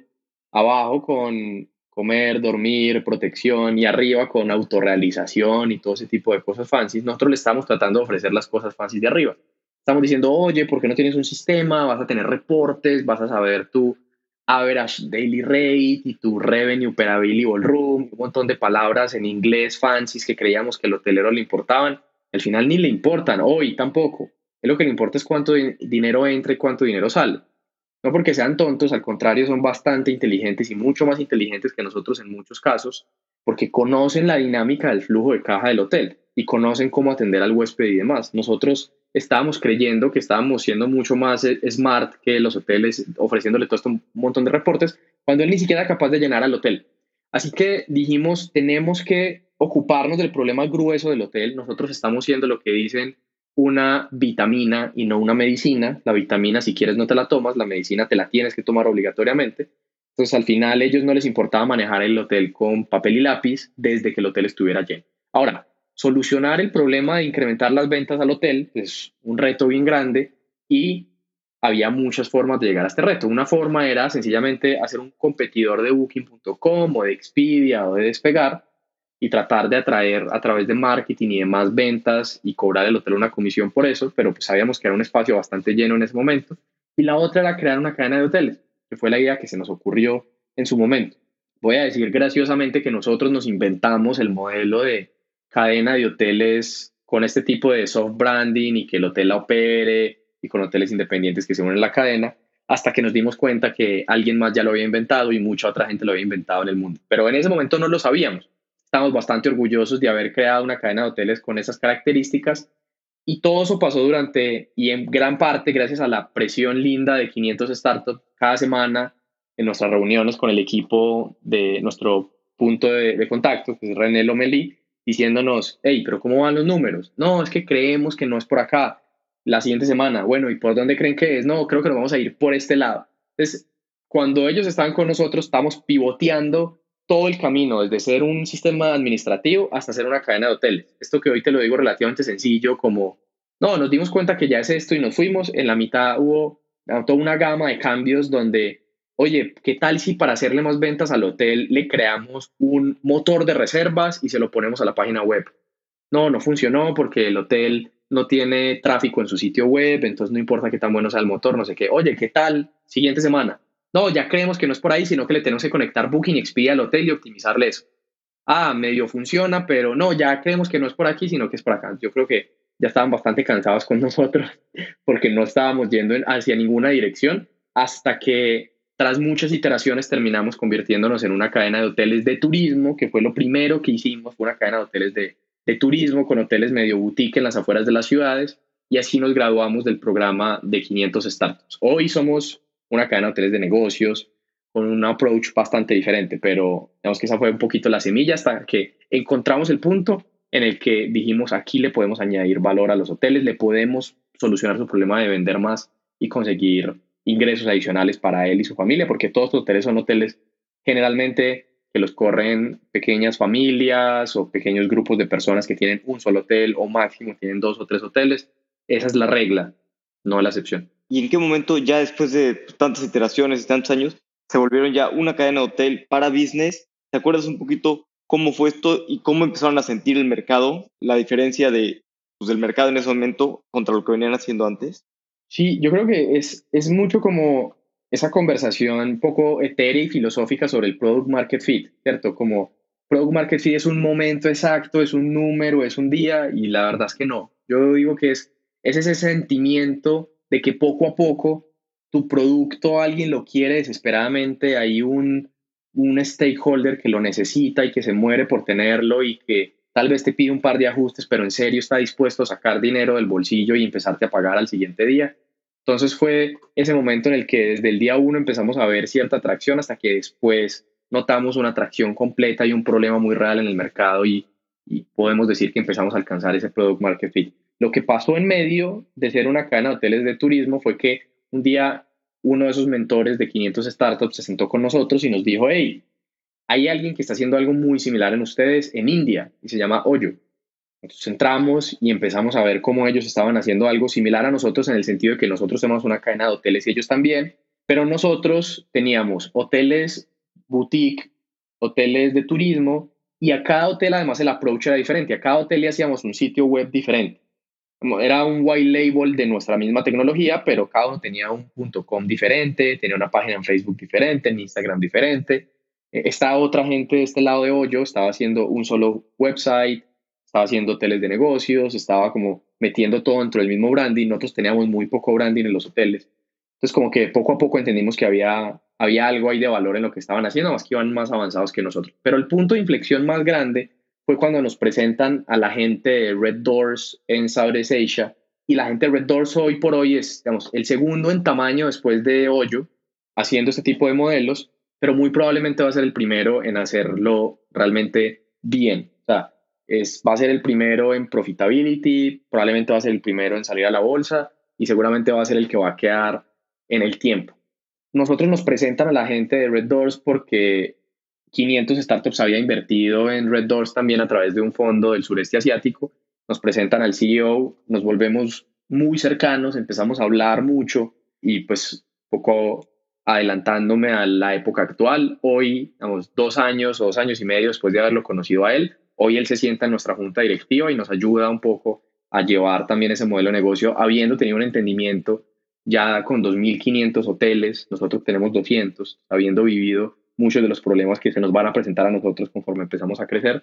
abajo con comer, dormir, protección y arriba con autorrealización y todo ese tipo de cosas fancy, nosotros le estamos tratando de ofrecer las cosas fancy de arriba. Estamos diciendo, oye, ¿por qué no tienes un sistema? Vas a tener reportes, vas a saber tu average daily rate y tu revenue per available room, un montón de palabras en inglés fancy que creíamos que el hotelero le importaban. Al final ni le importan, hoy tampoco. Es lo que le importa es cuánto dinero entra y cuánto dinero sale. No porque sean tontos, al contrario, son bastante inteligentes y mucho más inteligentes que nosotros en muchos casos, porque conocen la dinámica del flujo de caja del hotel y conocen cómo atender al huésped y demás. Nosotros estábamos creyendo que estábamos siendo mucho más eh, smart que los hoteles, ofreciéndole todo este montón de reportes, cuando él ni siquiera era capaz de llenar al hotel. Así que dijimos, tenemos que ocuparnos del problema grueso del hotel. Nosotros estamos siendo lo que dicen una vitamina y no una medicina. La vitamina, si quieres, no te la tomas, la medicina te la tienes que tomar obligatoriamente. Entonces, al final, ellos no les importaba manejar el hotel con papel y lápiz desde que el hotel estuviera lleno. Ahora, solucionar el problema de incrementar las ventas al hotel es un reto bien grande y había muchas formas de llegar a este reto. Una forma era sencillamente hacer un competidor de booking.com o de Expedia o de Despegar y tratar de atraer a través de marketing y demás ventas y cobrar el hotel una comisión por eso, pero pues sabíamos que era un espacio bastante lleno en ese momento. Y la otra era crear una cadena de hoteles, que fue la idea que se nos ocurrió en su momento. voy a decir graciosamente que nosotros nos inventamos el modelo de cadena de hoteles con este tipo de soft branding y que el hotel la opere y con hoteles independientes que se unen a la cadena, hasta que nos dimos cuenta que alguien más ya lo había inventado y mucha otra gente lo había inventado en el mundo. Pero en ese momento no lo sabíamos. Estamos bastante orgullosos de haber creado una cadena de hoteles con esas características y todo eso pasó durante y en gran parte gracias a la presión linda de 500 startups cada semana en nuestras reuniones con el equipo de nuestro punto de, contacto, que es René Lomelí, diciéndonos, hey, pero ¿cómo van los números? No, es que creemos que no es por acá. La siguiente semana, bueno, ¿y por dónde creen que es? No, creo que nos vamos a ir por este lado. Entonces, cuando ellos estaban con nosotros, estamos pivoteando todo el camino, desde ser un sistema administrativo hasta ser una cadena de hoteles. Esto que hoy te lo digo relativamente sencillo, como, no, nos dimos cuenta que ya es esto y nos fuimos, en la mitad hubo toda una gama de cambios donde, oye, ¿qué tal si para hacerle más ventas al hotel le creamos un motor de reservas y se lo ponemos a la página web? No, no funcionó porque el hotel no tiene tráfico en su sitio web, entonces no importa qué tan bueno sea el motor, no sé qué. Oye, ¿qué tal? Siguiente semana no, ya creemos que no es por ahí, sino que le tenemos que conectar Booking Expedia al hotel y optimizarle eso. Ah, medio funciona, pero no, ya creemos que no es por aquí, sino que es por acá. Yo creo que ya estaban bastante cansados con (laughs) nosotros porque no estábamos yendo hacia ninguna dirección hasta que tras muchas iteraciones terminamos convirtiéndonos en una cadena de hoteles de turismo, que fue lo primero que hicimos, fue una cadena de hoteles de, de turismo con hoteles medio boutique en las afueras de las ciudades y así nos graduamos del programa de 500 startups. Hoy somos una cadena de hoteles de negocios con un approach bastante diferente, pero digamos que esa fue un poquito la semilla hasta que encontramos el punto en el que dijimos aquí le podemos añadir valor a los hoteles, le podemos solucionar su problema de vender más y conseguir ingresos adicionales para él y su familia, porque todos los hoteles son hoteles generalmente que los corren pequeñas familias o pequeños grupos de personas que tienen un solo hotel o máximo tienen dos o tres hoteles. Esa es la regla, no la excepción y en qué momento ya después de tantas iteraciones y tantos años se volvieron ya una cadena de hotel para business. ¿Te acuerdas un poquito cómo fue esto y cómo empezaron a sentir el mercado, la diferencia de, pues, del mercado en ese momento contra lo que venían haciendo antes? Sí, yo creo que es, es mucho como esa conversación un poco etérea y filosófica sobre el product market fit, ¿cierto? Como product market fit es un momento exacto, es un número, es un día y la verdad es que no. Yo digo que es, es ese sentimiento de que poco a poco tu producto alguien lo quiere desesperadamente, hay un, un stakeholder que lo necesita y que se muere por tenerlo y que tal vez te pide un par de ajustes, pero en serio está dispuesto a sacar dinero del bolsillo y empezarte a pagar al siguiente día. Entonces fue ese momento en el que desde el día uno empezamos a ver cierta atracción hasta que después notamos una atracción completa y un problema muy real en el mercado y, y podemos decir que empezamos a alcanzar ese product market fit. Lo que pasó en medio de ser una cadena de hoteles de turismo fue que un día uno de esos mentores de 500 startups se sentó con nosotros y nos dijo, hey, hay alguien que está haciendo algo muy similar en ustedes en India y se llama Oyo. Entonces entramos y empezamos a ver cómo ellos estaban haciendo algo similar a nosotros en el sentido de que nosotros tenemos una cadena de hoteles y ellos también, pero nosotros teníamos hoteles boutique, hoteles de turismo y a cada hotel además el approach era diferente. A cada hotel le hacíamos un sitio web diferente era un white label de nuestra misma tecnología, pero cada uno tenía un .com diferente, tenía una página en Facebook diferente, en Instagram diferente. E, esta otra gente de este lado de hoyo estaba haciendo un solo website, estaba haciendo hoteles de negocios, estaba como metiendo todo dentro del mismo branding. Nosotros teníamos muy poco branding en los hoteles. Entonces como que poco a poco entendimos que había, había algo ahí de valor en lo que estaban haciendo, más que iban más avanzados que nosotros. Pero el punto de inflexión más grande fue cuando nos presentan a la gente de Red Doors en Southeast Asia. Y la gente de Red Doors hoy por hoy es, digamos, el segundo en tamaño después de Hoyo, haciendo este tipo de modelos, pero muy probablemente va a ser el primero en hacerlo realmente bien. O sea, es, va a ser el primero en profitability, probablemente va a ser el primero en salir a la bolsa y seguramente va a ser el que va a quedar en el tiempo. Nosotros nos presentan a la gente de Red Doors porque 500 startups había invertido en Red Doors también a través de un fondo del sureste asiático. Nos presentan al CEO, nos volvemos muy cercanos, empezamos a hablar mucho y pues poco adelantándome a la época actual, hoy, digamos, dos años o dos años y medio después de haberlo conocido a él, hoy él se sienta en nuestra junta directiva y nos ayuda un poco a llevar también ese modelo de negocio, habiendo tenido un entendimiento ya con 2.500 hoteles, nosotros tenemos 200, habiendo vivido muchos de los problemas que se nos van a presentar a nosotros conforme empezamos a crecer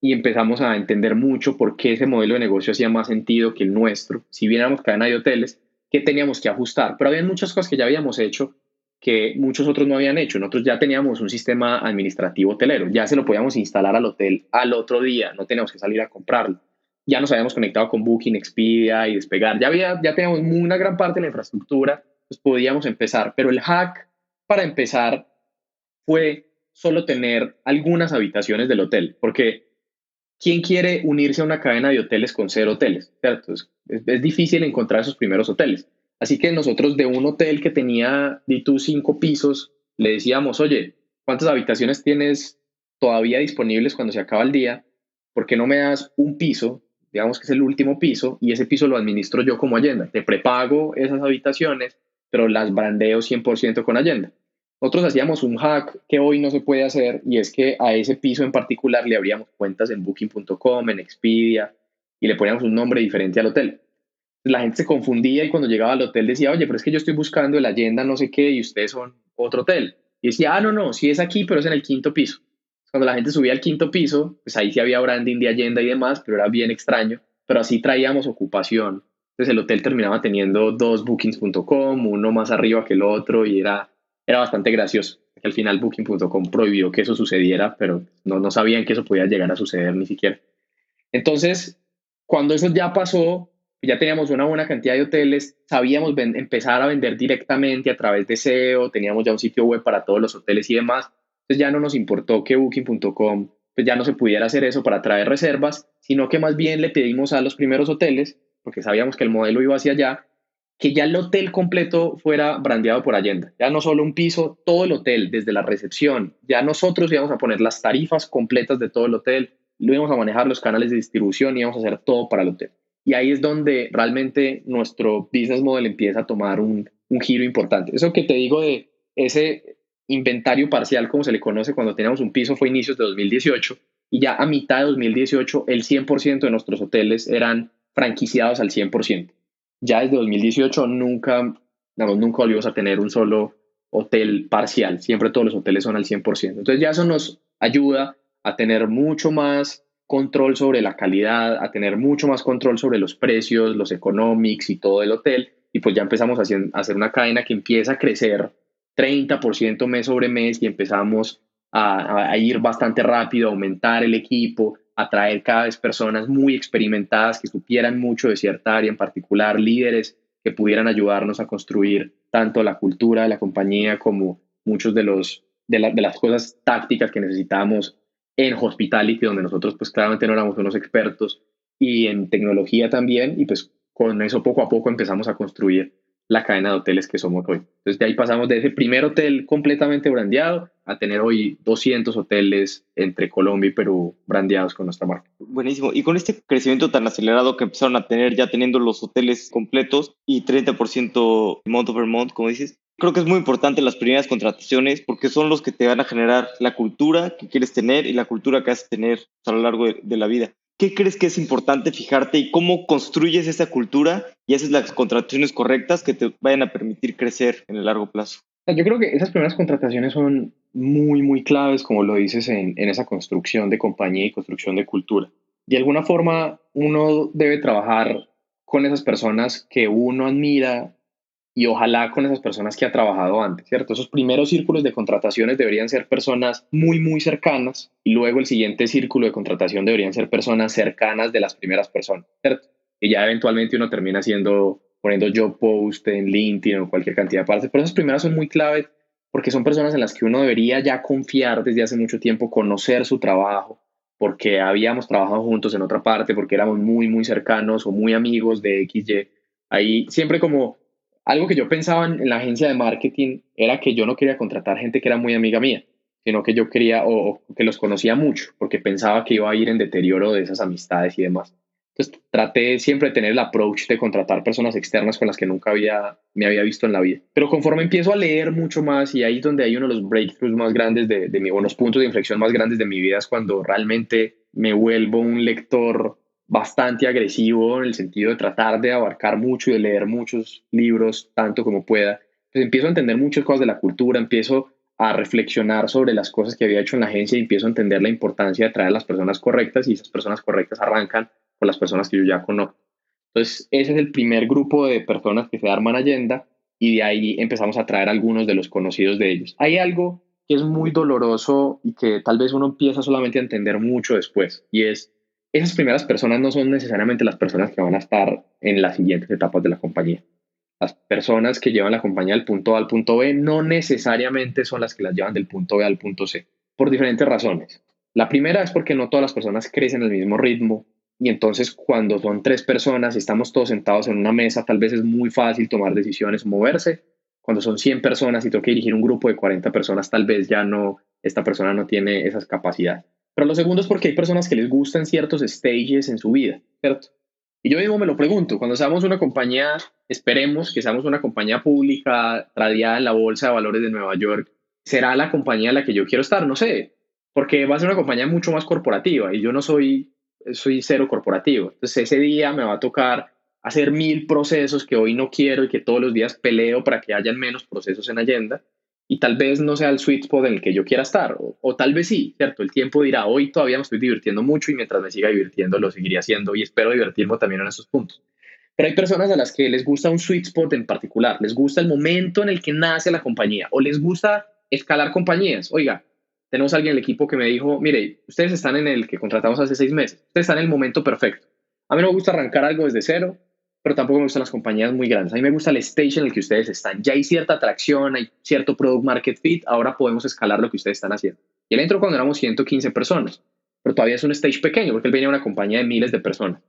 y empezamos a entender mucho por qué ese modelo de negocio hacía más sentido que el nuestro. Si bien éramos cadena de hoteles, ¿qué teníamos que ajustar? Pero había muchas cosas que ya habíamos hecho que muchos otros no habían hecho. Nosotros ya teníamos un sistema administrativo hotelero, ya se lo podíamos instalar al hotel al otro día, no teníamos que salir a comprarlo. Ya nos habíamos conectado con Booking, Expedia y Despegar. Ya, había, ya teníamos una gran parte de la infraestructura, pues podíamos empezar. Pero el hack para empezar fue solo tener algunas habitaciones del hotel, porque ¿quién quiere unirse a una cadena de hoteles con cero hoteles? ¿cierto? Es, es, difícil encontrar esos primeros hoteles. Así que nosotros de un hotel que tenía, di tú, cinco pisos, le decíamos, oye, ¿cuántas habitaciones tienes todavía disponibles cuando se acaba el día? ¿Por qué no me das un piso, digamos que es el último piso, y ese piso lo administro yo como Allenda? Te prepago esas habitaciones, pero las brandeo 100% con Allenda. Nosotros hacíamos un hack que hoy no se puede hacer y es que a ese piso en particular le abríamos cuentas en booking.com, en Expedia y le poníamos un nombre diferente al hotel. La gente se confundía y cuando llegaba al hotel decía, oye, pero es que yo estoy buscando la Allenda no sé qué y ustedes son otro hotel. Y decía, ah, no, no, sí es aquí, pero es en el quinto piso. Cuando la gente subía al quinto piso, pues ahí sí había branding de Allenda y demás, pero era bien extraño. Pero así traíamos ocupación. Entonces el hotel terminaba teniendo dos bookings.com, uno más arriba que el otro y era era bastante gracioso. Al final Booking.com prohibió que eso sucediera, pero no, no sabían que eso podía llegar a suceder ni siquiera. Entonces, cuando eso ya pasó, ya teníamos una buena cantidad de hoteles, sabíamos empezar a vender directamente a través de SEO, teníamos ya un sitio web para todos los hoteles y demás. Entonces ya no nos importó que Booking.com pues ya no se pudiera hacer eso para traer reservas, sino que más bien le pedimos a los primeros hoteles, porque sabíamos que el modelo iba hacia allá, que ya el hotel completo fuera brandeado por Allenda. Ya no solo un piso, todo el hotel, desde la recepción. Ya nosotros íbamos a poner las tarifas completas de todo el hotel, lo íbamos a manejar los canales de distribución, íbamos a hacer todo para el hotel. Y ahí es donde realmente nuestro business model empieza a tomar un, un giro importante. Eso que te digo de ese inventario parcial, como se le conoce cuando teníamos un piso, fue inicios de 2018 y ya a mitad de 2018 el 100% de nuestros hoteles eran franquiciados al 100% ya desde 2018 nunca, nunca volvimos a tener un solo hotel parcial, siempre todos los hoteles son al 100%. Entonces ya eso nos ayuda a tener mucho más control sobre la calidad, a tener mucho más control sobre los precios, los economics y todo el hotel. Y pues ya empezamos a hacer, una cadena que empieza a crecer 30% mes sobre mes y empezamos a, a, ir bastante rápido, a aumentar el equipo, atraer cada vez personas muy experimentadas que supieran mucho de cierta área en particular, líderes que pudieran ayudarnos a construir tanto la cultura de la compañía como muchos de, los, de, las cosas tácticas que necesitábamos en hospitality, donde nosotros pues claramente no éramos unos expertos, y en tecnología también, y pues con eso poco a poco empezamos a construir la cadena de hoteles que somos hoy. Entonces de ahí pasamos de ese primer hotel completamente brandeado a tener hoy 200 hoteles entre Colombia y Perú brandeados con nuestra marca. Buenísimo. Y con este crecimiento tan acelerado que empezaron a tener ya teniendo los hoteles completos y 30% month over month, como dices, creo que es muy importante las primeras contrataciones porque son los que te van a generar la cultura que quieres tener y la cultura que has tener a lo largo de la vida. ¿Qué crees que es importante fijarte y cómo construyes esa cultura y haces las contrataciones correctas que te vayan a permitir crecer en el largo plazo? Yo creo que esas primeras contrataciones son muy, muy claves, como lo dices, en, en esa construcción de compañía y construcción de cultura. De alguna forma, uno debe trabajar con esas personas que uno admira y ojalá con esas personas que ha trabajado antes, ¿cierto? Esos primeros círculos de contrataciones deberían ser personas muy, muy cercanas y luego el siguiente círculo de contratación deberían ser personas cercanas de las primeras personas, ¿cierto? Y ya eventualmente uno termina haciendo, poniendo job post en LinkedIn o cualquier cantidad de partes, pero esas primeras son muy claves porque son personas en las que uno debería ya confiar desde hace mucho tiempo, conocer su trabajo, porque habíamos trabajado juntos en otra parte, porque éramos muy, muy cercanos o muy amigos de XY. Ahí siempre como algo que yo pensaba en, la agencia de marketing era que yo no quería contratar gente que era muy amiga mía, sino que yo quería o, que los conocía mucho, porque pensaba que iba a ir en deterioro de esas amistades y demás. Entonces traté siempre de tener el approach de contratar personas externas con las que nunca había, me había visto en la vida. Pero conforme empiezo a leer mucho más y ahí es donde hay uno de los breakthroughs más grandes de, de mi, o los puntos de inflexión más grandes de mi vida es cuando realmente me vuelvo un lector bastante agresivo en el sentido de tratar de abarcar mucho y de leer muchos libros tanto como pueda, pues empiezo a entender muchas cosas de la cultura, empiezo a reflexionar sobre las cosas que había hecho en la agencia y empiezo a entender la importancia de traer las personas correctas y esas personas correctas arrancan con las personas que yo ya conozco. Entonces, ese es el primer grupo de personas que se arman agenda y de ahí empezamos a traer algunos de los conocidos de ellos. Hay algo que es muy doloroso y que tal vez uno empieza solamente a entender mucho después y es esas primeras personas no son necesariamente las personas que van a estar en las siguientes etapas de la compañía. Las personas que llevan la compañía del punto A al punto B no necesariamente son las que las llevan del punto B al punto C, por diferentes razones. La primera es porque no todas las personas crecen al mismo ritmo y entonces cuando son tres personas y estamos todos sentados en una mesa, tal vez es muy fácil tomar decisiones moverse. Cuando son 100 personas y tengo que dirigir un grupo de 40 personas, tal vez ya no, esta persona no tiene esas capacidades. Pero lo segundo es porque hay personas que les gustan ciertos stages en su vida, ¿cierto? Y yo mismo me lo pregunto, cuando seamos una compañía, esperemos que seamos una compañía pública, radiada en la Bolsa de Valores de Nueva York, ¿será la compañía en la que yo quiero estar? No sé, porque va a ser una compañía mucho más corporativa y yo no soy, soy cero corporativo. Entonces ese día me va a tocar hacer mil procesos que hoy no quiero y que todos los días peleo para que hayan menos procesos en agenda y tal vez no sea el sweet spot en el que yo quiera estar, o, tal vez sí, ¿cierto? El tiempo dirá, hoy todavía me estoy divirtiendo mucho y mientras me siga divirtiendo lo seguiré haciendo y espero divertirme también en esos puntos. Pero hay personas a las que les gusta un sweet spot en particular, les gusta el momento en el que nace la compañía o les gusta escalar compañías. Oiga, tenemos a alguien en el equipo que me dijo, mire, ustedes están en el que contratamos hace seis meses, ustedes están en el momento perfecto. A mí no me gusta arrancar algo desde cero, pero tampoco me gustan las compañías muy grandes. A mí me gusta el stage en el que ustedes están. Ya hay cierta atracción, hay cierto product market fit, ahora podemos escalar lo que ustedes están haciendo. Y él entró cuando éramos 115 personas, pero todavía es un stage pequeño porque él venía de una compañía de miles de personas.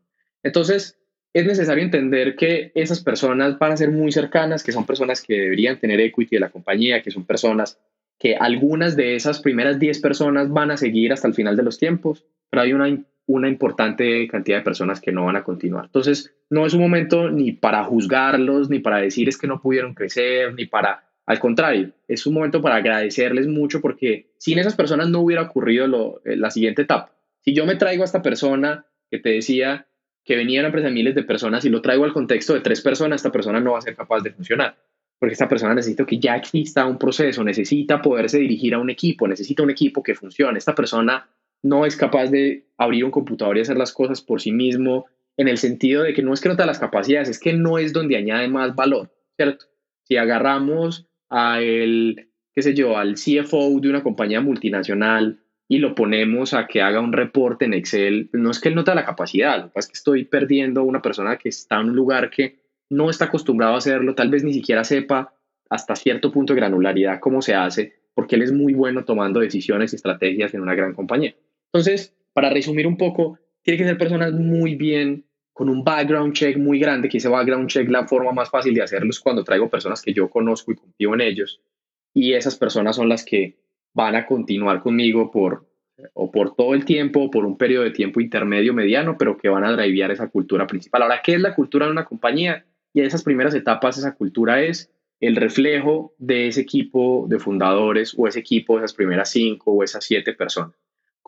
Entonces, es necesario entender que esas personas van a ser muy cercanas, que son personas que deberían tener equity de la compañía, que son personas que algunas de esas primeras 10 personas van a seguir hasta el final de los tiempos, pero hay una una importante cantidad de personas que no van a continuar. Entonces, no es un momento ni para juzgarlos, ni para decir es que no pudieron crecer, ni para, al contrario, es un momento para agradecerles mucho porque sin esas personas no hubiera ocurrido lo, eh, la siguiente etapa. Si yo me traigo a esta persona que te decía que venía una empresa de miles de personas y lo traigo al contexto de tres personas, esta persona no va a ser capaz de funcionar. Porque esta persona necesita que ya exista un proceso, necesita poderse dirigir a un equipo, necesita un equipo que funcione. Esta persona no es capaz de abrir un computador y hacer las cosas por sí mismo, en el sentido de que no es que no las capacidades, es que no es donde añade más valor, ¿cierto? Si agarramos a el, qué sé yo, al CFO de una compañía multinacional y lo ponemos a que haga un reporte en Excel, no es que él no te la capacidad, lo que pasa es que estoy perdiendo a una persona que está en un lugar que no está acostumbrado a hacerlo, tal vez ni siquiera sepa hasta cierto punto de granularidad cómo se hace, porque él es muy bueno tomando decisiones y estrategias en una gran compañía. Entonces, para resumir un poco, tiene que ser personas muy bien, con un background check muy grande, que ese background check la forma más fácil de hacerlo es cuando traigo personas que yo conozco y confío en ellos. Y esas personas son las que van a continuar conmigo por o por todo el tiempo, o por un periodo de tiempo intermedio, mediano, pero que van a drivear esa cultura principal. Ahora, ¿qué es la cultura de una compañía? Y en esas primeras etapas, esa cultura es el reflejo de ese equipo de fundadores o ese equipo de esas primeras cinco o esas siete personas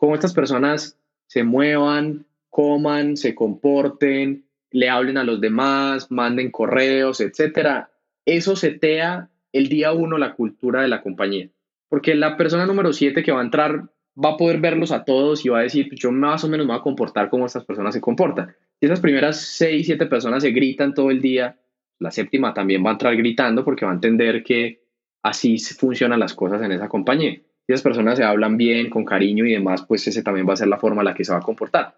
cómo estas personas se muevan, coman, se comporten, le hablen a los demás, manden correos, etcétera. Eso setea el día uno la cultura de la compañía. Porque la persona número siete que va a entrar va a poder verlos a todos y va a decir, pues yo más o menos me voy a comportar como estas personas se comportan. Si esas primeras seis, siete personas se gritan todo el día, la séptima también va a entrar gritando porque va a entender que así funcionan las cosas en esa compañía si personas se hablan bien, con cariño y demás, pues ese también va a ser la forma en la que se va a comportar.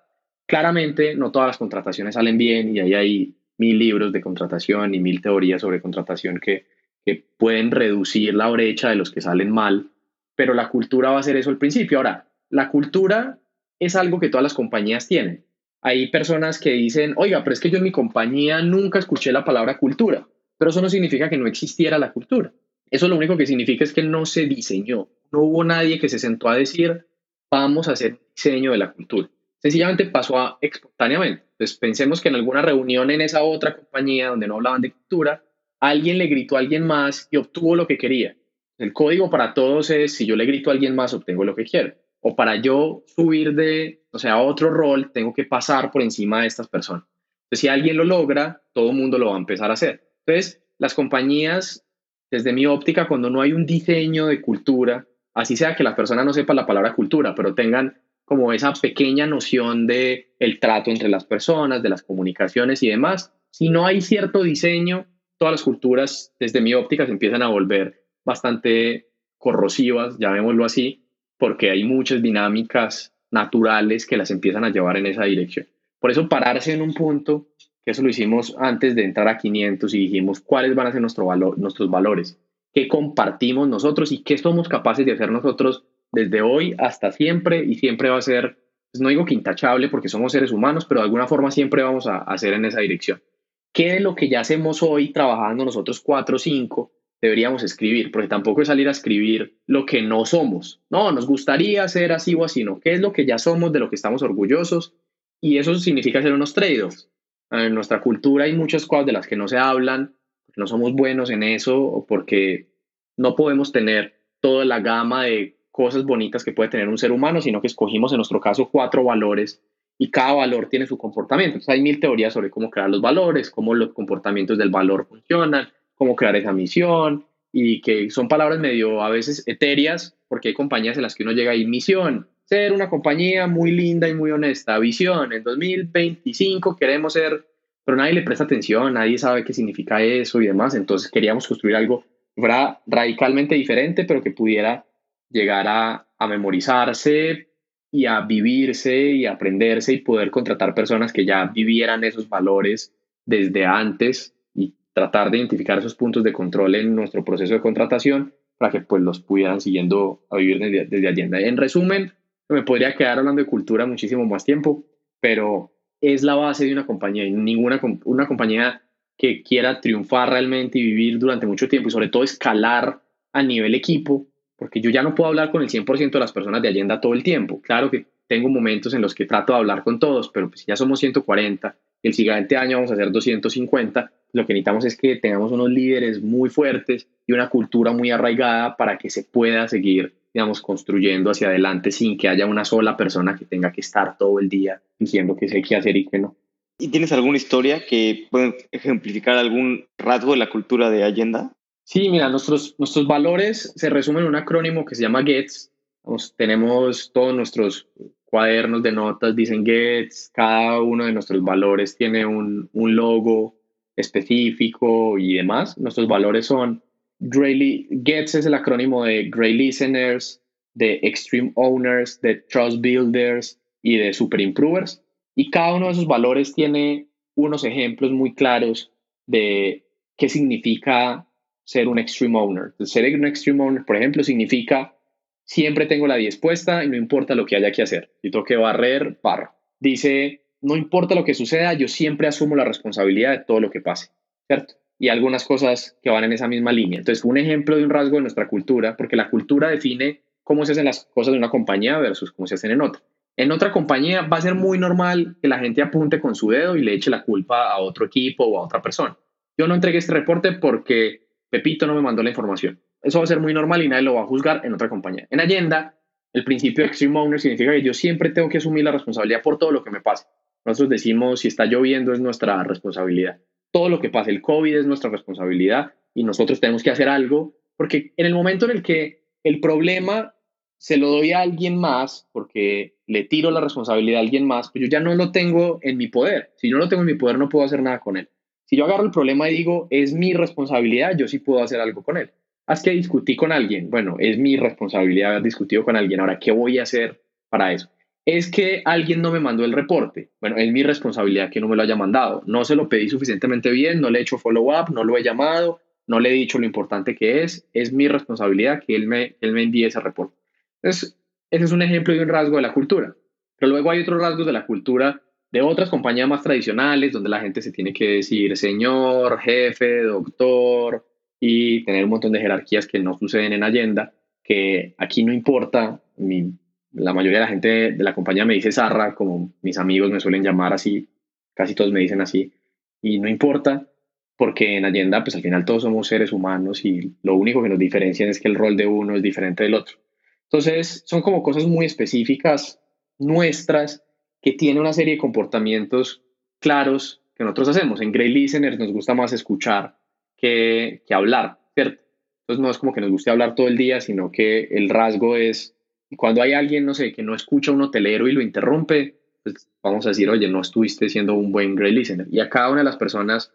Claramente, no todas las contrataciones salen bien y ahí hay mil libros de contratación y mil teorías sobre contratación que, que pueden reducir la brecha de los que salen mal, pero la cultura va a ser eso al principio. Ahora, la cultura es algo que todas las compañías tienen. Hay personas que dicen, oiga, pero es que yo en mi compañía nunca escuché la palabra cultura, pero eso no significa que no existiera la cultura. Eso lo único que significa es que no se diseñó, no hubo nadie que se sentó a decir, vamos a hacer diseño de la cultura. Sencillamente pasó a, espontáneamente. Entonces pensemos que en alguna reunión en esa otra compañía donde no hablaban de cultura, alguien le gritó a alguien más y obtuvo lo que quería. El código para todos es, si yo le grito a alguien más, obtengo lo que quiero. O para yo subir de, o sea, a otro rol, tengo que pasar por encima de estas personas. Entonces, si alguien lo logra, todo el mundo lo va a empezar a hacer. Entonces, las compañías desde mi óptica, cuando no hay un diseño de cultura, así sea que la persona no sepa la palabra cultura, pero tengan como esa pequeña noción de el trato entre las personas, de las comunicaciones y demás, si no hay cierto diseño, todas las culturas, desde mi óptica, se empiezan a volver bastante corrosivas, llamémoslo así, porque hay muchas dinámicas naturales que las empiezan a llevar en esa dirección. Por eso pararse en un punto, eso lo hicimos antes de entrar a 500 y dijimos cuáles van a ser nuestro valor, nuestros valores, qué compartimos nosotros y qué somos capaces de hacer nosotros desde hoy hasta siempre y siempre va a ser, pues no digo que intachable porque somos seres humanos, pero de alguna forma siempre vamos a hacer en esa dirección. ¿Qué de lo que ya hacemos hoy trabajando nosotros cuatro o cinco deberíamos escribir? Porque tampoco es salir a escribir lo que no somos. No, nos gustaría ser así o así, ¿no? ¿Qué es lo que ya somos, de lo que estamos orgullosos? Y eso significa hacer unos trade-offs. En nuestra cultura hay muchas cosas de las que no se hablan, no somos buenos en eso o porque no podemos tener toda la gama de cosas bonitas que puede tener un ser humano, sino que escogimos en nuestro caso cuatro valores y cada valor tiene su comportamiento. Entonces hay mil teorías sobre cómo crear los valores, cómo los comportamientos del valor funcionan, cómo crear esa misión y que son palabras medio a veces etéreas porque hay compañías en las que uno llega y misión, ser una compañía muy linda y muy honesta, visión, en 2025 queremos ser, pero nadie le presta atención, nadie sabe qué significa eso y demás, entonces queríamos construir algo fuera radicalmente diferente, pero que pudiera llegar a, a memorizarse y a vivirse y aprenderse y poder contratar personas que ya vivieran esos valores desde antes y tratar de identificar esos puntos de control en nuestro proceso de contratación para que pues los pudieran siguiendo a vivir desde, desde Allenda. En resumen, me podría quedar hablando de cultura muchísimo más tiempo, pero es la base de una compañía y ninguna una compañía que quiera triunfar realmente y vivir durante mucho tiempo y sobre todo escalar a nivel equipo porque yo ya no puedo hablar con el 100% de las personas de Allenda todo el tiempo. Claro que tengo momentos en los que trato de hablar con todos, pero pues ya somos 140, el siguiente año vamos a hacer 250, lo que necesitamos es que tengamos unos líderes muy fuertes y una cultura muy arraigada para que se pueda seguir, digamos, construyendo hacia adelante sin que haya una sola persona que tenga que estar todo el día diciendo que sé qué hacer y qué no. ¿Y tienes alguna historia que pueda ejemplificar algún rasgo de la cultura de Allenda? Sí, mira, nuestros, nuestros valores se resumen en un acrónimo que se llama GETS. tenemos todos nuestros cuadernos de notas, dicen GETS, cada uno de nuestros valores tiene un, un logo específico y demás. Nuestros valores son GETS es el acrónimo de Great Listeners, de Extreme Owners, de Trust Builders y de Super Improvers. Y cada uno de esos valores tiene unos ejemplos muy claros de qué significa ser un extreme owner. Ser un extreme owner, por ejemplo, significa siempre tengo la 10 puesta y no importa lo que haya que hacer. Si tengo que barrer, barro. Dice, no importa lo que suceda, yo siempre asumo la responsabilidad de todo lo que pase, ¿cierto? Y algunas cosas que van en esa misma línea. Entonces, un ejemplo de un rasgo de nuestra cultura, porque la cultura define cómo se hacen las cosas de una compañía versus cómo se hacen en otra. En otra compañía va a ser muy normal que la gente apunte con su dedo y le eche la culpa a otro equipo o a otra persona. Yo no entregué este reporte porque Pepito no me mandó la información. Eso va a ser muy normal y nadie lo va a juzgar en otra compañía. En Allenda, el principio de Extreme Owner significa que yo siempre tengo que asumir la responsabilidad por todo lo que me pase. Nosotros decimos, si está lloviendo es nuestra responsabilidad. Todo lo que pase, el COVID es nuestra responsabilidad y nosotros tenemos que hacer algo, porque en el momento en el que el problema se lo doy a alguien más, porque le tiro la responsabilidad a alguien más, pues yo ya no lo tengo en mi poder. Si no lo tengo en mi poder, no puedo hacer nada con él. Si yo agarro el problema y digo, es mi responsabilidad, yo sí puedo hacer algo con él. Haz que discutí con alguien. Bueno, es mi responsabilidad haber discutido con alguien. Ahora, ¿qué voy a hacer para eso? Es que alguien no me mandó el reporte. Bueno, es mi responsabilidad que no me lo haya mandado. No se lo pedí suficientemente bien, no le he hecho follow-up, no lo he llamado, no le he dicho lo importante que es. Es mi responsabilidad que él me, él me envíe ese reporte. Entonces, ese es un ejemplo de un rasgo de la cultura. Pero luego hay otros rasgos de la cultura de otras compañías más tradicionales, donde la gente se tiene que decir señor, jefe, doctor, y tener un montón de jerarquías que no suceden en Allenda, que aquí no importa, la mayoría de la gente de la compañía me dice Zarra, como mis amigos me suelen llamar así, casi todos me dicen así, y no importa, porque en Allenda, pues al final todos somos seres humanos y lo único que nos diferencia es que el rol de uno es diferente del otro. Entonces, son como cosas muy específicas nuestras que tiene una serie de comportamientos claros que nosotros hacemos. En Grey Listeners nos gusta más escuchar que, que hablar, ¿cierto? Entonces no es como que nos guste hablar todo el día, sino que el rasgo es cuando hay alguien, no sé, que no escucha a un hotelero y lo interrumpe, pues vamos a decir, oye, no estuviste siendo un buen great listener. Y a cada una de las personas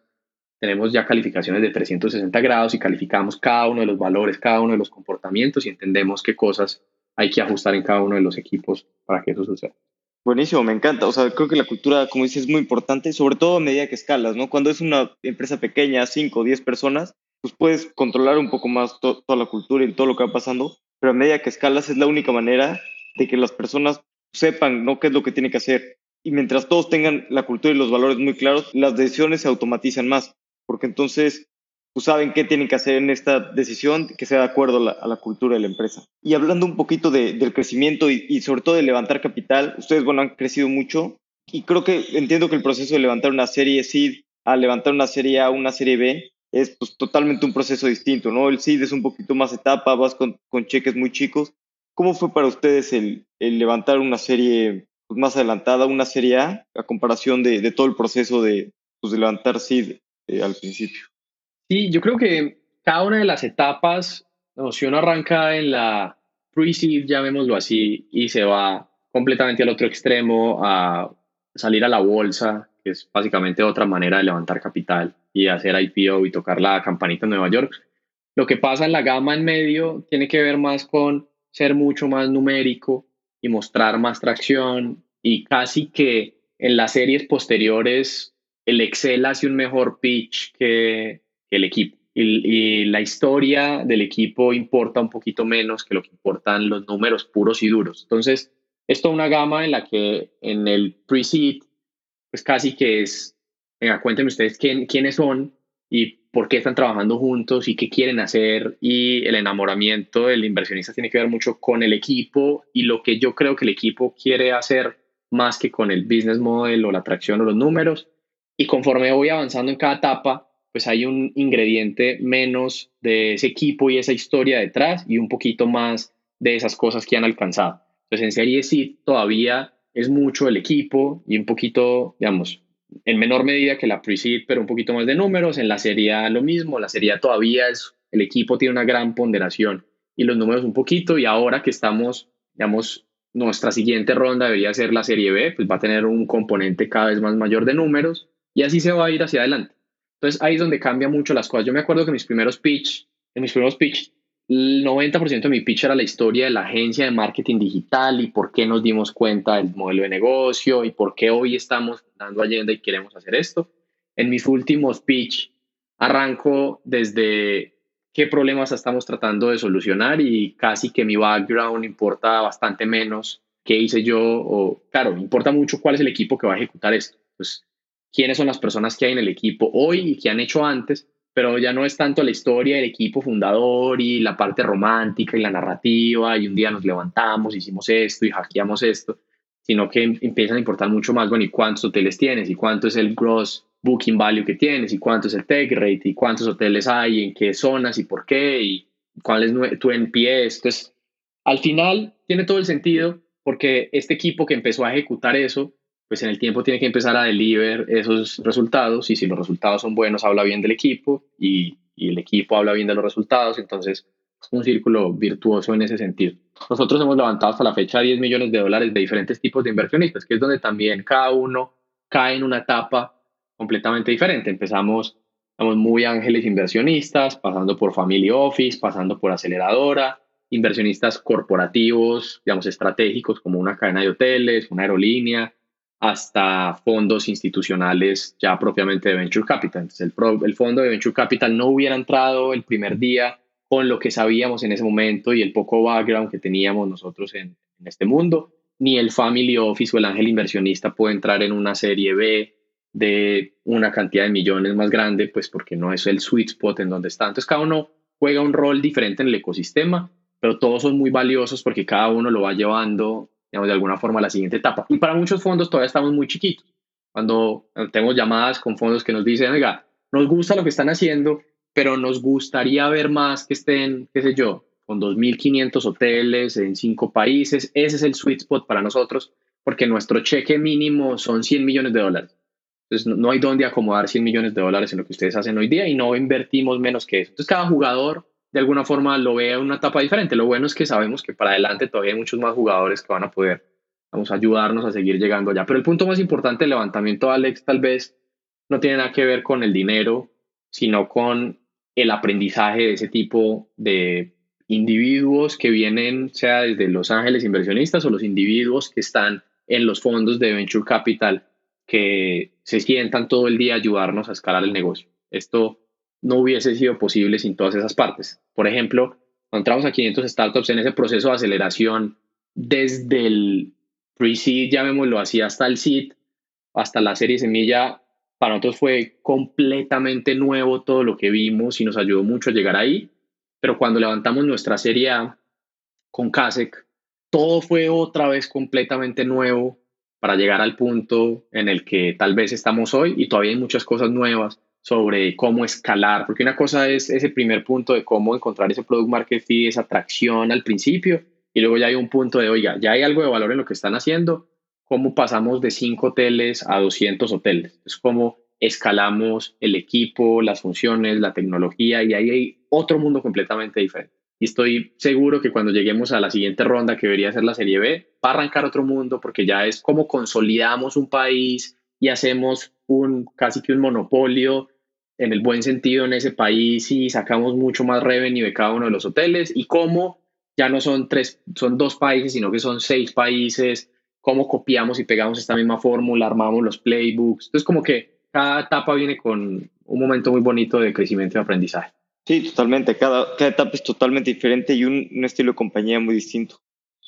tenemos ya calificaciones de 360 grados y calificamos cada uno de los valores, cada uno de los comportamientos y entendemos qué cosas hay que ajustar en cada uno de los equipos para que eso suceda. Buenísimo, me encanta. O sea, creo que la cultura, como dices, es muy importante, sobre todo a medida que escalas, ¿no? Cuando es una empresa pequeña, 5 o 10 personas, pues puedes controlar un poco más toda la cultura y todo lo que va pasando, pero a medida que escalas es la única manera de que las personas sepan, ¿no? Qué es lo que tienen que hacer. Y mientras todos tengan la cultura y los valores muy claros, las decisiones se automatizan más porque entonces pues, saben qué tienen que hacer en esta decisión que sea de acuerdo a la, cultura de la empresa. Y hablando un poquito del crecimiento y, sobre todo de levantar capital, ustedes, bueno, han crecido mucho y creo que entiendo que el proceso de levantar una serie seed a levantar una serie A, una serie B, es pues, totalmente un proceso distinto, ¿no? El seed es un poquito más etapa, vas con, cheques muy chicos. ¿Cómo fue para ustedes el, levantar una serie pues, más adelantada, una serie A, a comparación de, todo el proceso de, pues, de levantar seed eh, al principio. Sí, yo creo que cada una de las etapas, si uno arranca en la pre-seed, llamémoslo así, y se va completamente al otro extremo a salir a la bolsa, es básicamente otra manera de levantar capital y hacer IPO y tocar la campanita en Nueva York. Lo que pasa en la gama en medio tiene que ver más con ser mucho más numérico y mostrar más tracción y casi que en las series posteriores el Excel hace un mejor pitch que, el equipo. Y, la historia del equipo importa un poquito menos que lo que importan los números puros y duros. Entonces, esto es una gama en la que en el pre-seed, pues casi que es, venga, cuéntenme ustedes quién, quiénes son y por qué están trabajando juntos y qué quieren hacer. Y el enamoramiento del inversionista tiene que ver mucho con el equipo y lo que yo creo que el equipo quiere hacer más que con el business model o la atracción o los números y conforme voy avanzando en cada etapa, pues hay un ingrediente menos de ese equipo y esa historia detrás y un poquito más de esas cosas que han alcanzado. Entonces en serie sí todavía es mucho el equipo y un poquito, digamos, en menor medida que la pre-seed, pero un poquito más de números. En la serie lo mismo, la serie todavía es, el equipo tiene una gran ponderación y los números un poquito y ahora que estamos, digamos, nuestra siguiente ronda debería ser la serie B, pues va a tener un componente cada vez más mayor de números y así se va a ir hacia adelante. Entonces ahí es donde cambia mucho las cosas. Yo me acuerdo que mis primeros pitch, en mis primeros pitch, el 90% de mi pitch era la historia de la agencia de marketing digital y por qué nos dimos cuenta del modelo de negocio y por qué hoy estamos dando Allende y queremos hacer esto. En mis últimos pitch arranco desde qué problemas estamos tratando de solucionar y casi que mi background importa bastante menos qué hice yo o claro, importa mucho cuál es el equipo que va a ejecutar esto. Pues quiénes son las personas que hay en el equipo hoy y que han hecho antes, pero ya no es tanto la historia del equipo fundador y la parte romántica y la narrativa y un día nos levantamos, hicimos esto y hackeamos esto, sino que empiezan a importar mucho más, bueno, ¿y cuántos hoteles tienes? ¿Y cuánto es el gross booking value que tienes? ¿Y cuánto es el tech rate? ¿Y cuántos hoteles hay? ¿En qué zonas? ¿Y por qué? ¿Y cuál es tu NPS? Entonces, al final tiene todo el sentido porque este equipo que empezó a ejecutar eso pues en el tiempo tiene que empezar a deliver esos resultados y si los resultados son buenos habla bien del equipo y, y el equipo habla bien de los resultados, entonces es un círculo virtuoso en ese sentido. Nosotros hemos levantado hasta la fecha 10 millones de dólares de diferentes tipos de inversionistas, que es donde también cada uno cae en una etapa completamente diferente. Empezamos, estamos muy ángeles inversionistas, pasando por family office, pasando por aceleradora, inversionistas corporativos, digamos, estratégicos como una cadena de hoteles, una aerolínea, hasta fondos institucionales ya propiamente de Venture Capital. el, el, fondo de Venture Capital no hubiera entrado el primer día con lo que sabíamos en ese momento y el poco background que teníamos nosotros en, en este mundo, ni el Family Office o el ángel inversionista puede entrar en una serie B de una cantidad de millones más grande, pues porque no es el sweet spot en donde está. Entonces cada uno juega un rol diferente en el ecosistema, pero todos son muy valiosos porque cada uno lo va llevando digamos, de alguna forma la siguiente etapa. Y para muchos fondos todavía estamos muy chiquitos. Cuando tenemos llamadas con fondos que nos dicen, oiga, nos gusta lo que están haciendo, pero nos gustaría ver más que estén, qué sé yo, con 2.500 hoteles en cinco países. Ese es el sweet spot para nosotros, porque nuestro cheque mínimo son 100 millones de dólares. Entonces, no hay dónde acomodar 100 millones de dólares en lo que ustedes hacen hoy día y no invertimos menos que eso. Entonces, cada jugador de alguna forma lo vea en una etapa diferente. Lo bueno es que sabemos que para adelante todavía hay muchos más jugadores que van a poder vamos ayudarnos a seguir llegando allá. Pero el punto más importante del levantamiento, Alex, tal vez no tiene nada que ver con el dinero, sino con el aprendizaje de ese tipo de individuos que vienen, sea desde Los Ángeles inversionistas o los individuos que están en los fondos de Venture Capital, que se sientan todo el día a ayudarnos a escalar el negocio. Esto no hubiese sido posible sin todas esas partes. Por ejemplo, cuando entramos a 500 startups en ese proceso de aceleración, desde el pre-seed, llamémoslo así, hasta el seed, hasta la serie semilla, para nosotros fue completamente nuevo todo lo que vimos y nos ayudó mucho a llegar ahí. Pero cuando levantamos nuestra serie A con Kasek, todo fue otra vez completamente nuevo para llegar al punto en el que tal vez estamos hoy y todavía hay muchas cosas nuevas sobre cómo escalar, porque una cosa es ese primer punto de cómo encontrar ese product market fit, esa atracción al principio, y luego ya hay un punto de, oiga, ya hay algo de valor en lo que están haciendo, cómo pasamos de 5 hoteles a 200 hoteles, es cómo escalamos el equipo, las funciones, la tecnología, y ahí hay otro mundo completamente diferente. Y estoy seguro que cuando lleguemos a la siguiente ronda, que debería ser la Serie B, va a arrancar otro mundo porque ya es como consolidamos un país y hacemos un casi que un monopolio en el buen sentido en ese país y sacamos mucho más revenue de cada uno de los hoteles y cómo ya no son tres, son dos países, sino que son seis países, cómo copiamos y pegamos esta misma fórmula, armamos los playbooks. Entonces como que cada etapa viene con un momento muy bonito de crecimiento y aprendizaje. Sí, totalmente. Cada, cada etapa es totalmente diferente y un, un estilo de compañía muy distinto.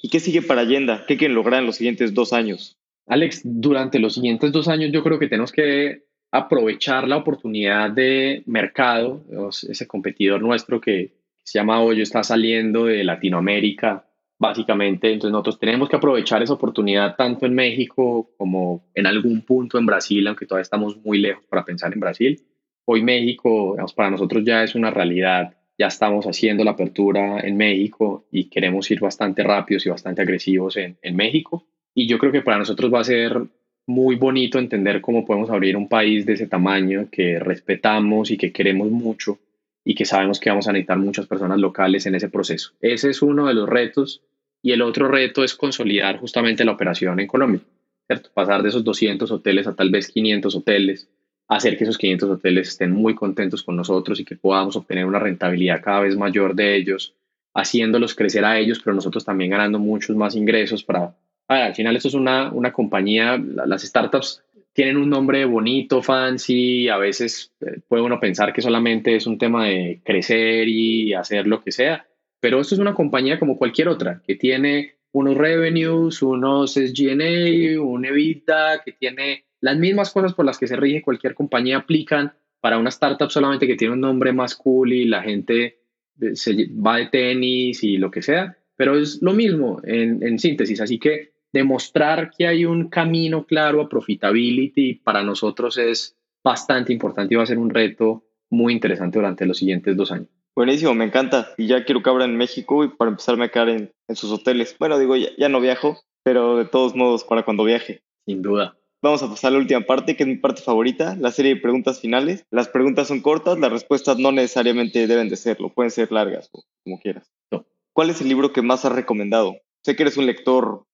¿Y qué sigue para Allenda? ¿Qué quieren lograr en los siguientes dos años? Alex, durante los siguientes dos años yo creo que tenemos que aprovechar la oportunidad de mercado, ese competidor nuestro que se llama Hoyo está saliendo de Latinoamérica, básicamente, entonces nosotros tenemos que aprovechar esa oportunidad tanto en México como en algún punto en Brasil, aunque todavía estamos muy lejos para pensar en Brasil. Hoy México, para nosotros ya es una realidad, ya estamos haciendo la apertura en México y queremos ir bastante rápidos y bastante agresivos en, en México. Y yo creo que para nosotros va a ser muy bonito entender cómo podemos abrir un país de ese tamaño que respetamos y que queremos mucho y que sabemos que vamos a necesitar muchas personas locales en ese proceso. Ese es uno de los retos y el otro reto es consolidar justamente la operación en Colombia, ¿cierto? Pasar de esos 200 hoteles a tal vez 500 hoteles, hacer que esos 500 hoteles estén muy contentos con nosotros y que podamos obtener una rentabilidad cada vez mayor de ellos, haciéndolos crecer a ellos, pero nosotros también ganando muchos más ingresos para al final esto es una, una compañía, las startups tienen un nombre bonito, fancy, a veces eh, puede uno pensar que solamente es un tema de crecer y hacer lo que sea, pero esto es una compañía como cualquier otra, que tiene unos revenues, unos SG&A, un EBITDA, que tiene las mismas cosas por las que se rige cualquier compañía aplican para una startup solamente que tiene un nombre más cool y la gente eh, se va de tenis y lo que sea, pero es lo mismo en, en síntesis, así que demostrar que hay un camino claro a profitability para nosotros es bastante importante y va a ser un reto muy interesante durante los siguientes dos años. Buenísimo, me encanta. Y ya quiero que abran en México y para empezarme a quedar en, en sus hoteles. Bueno, digo, ya, ya, no viajo, pero de todos modos para cuando viaje. Sin duda. Vamos a pasar a la última parte, que es mi parte favorita, la serie de preguntas finales. Las preguntas son cortas, las respuestas no necesariamente deben de serlo, pueden ser largas o como quieras. No. ¿Cuál es el libro que más has recomendado? Sé que eres un lector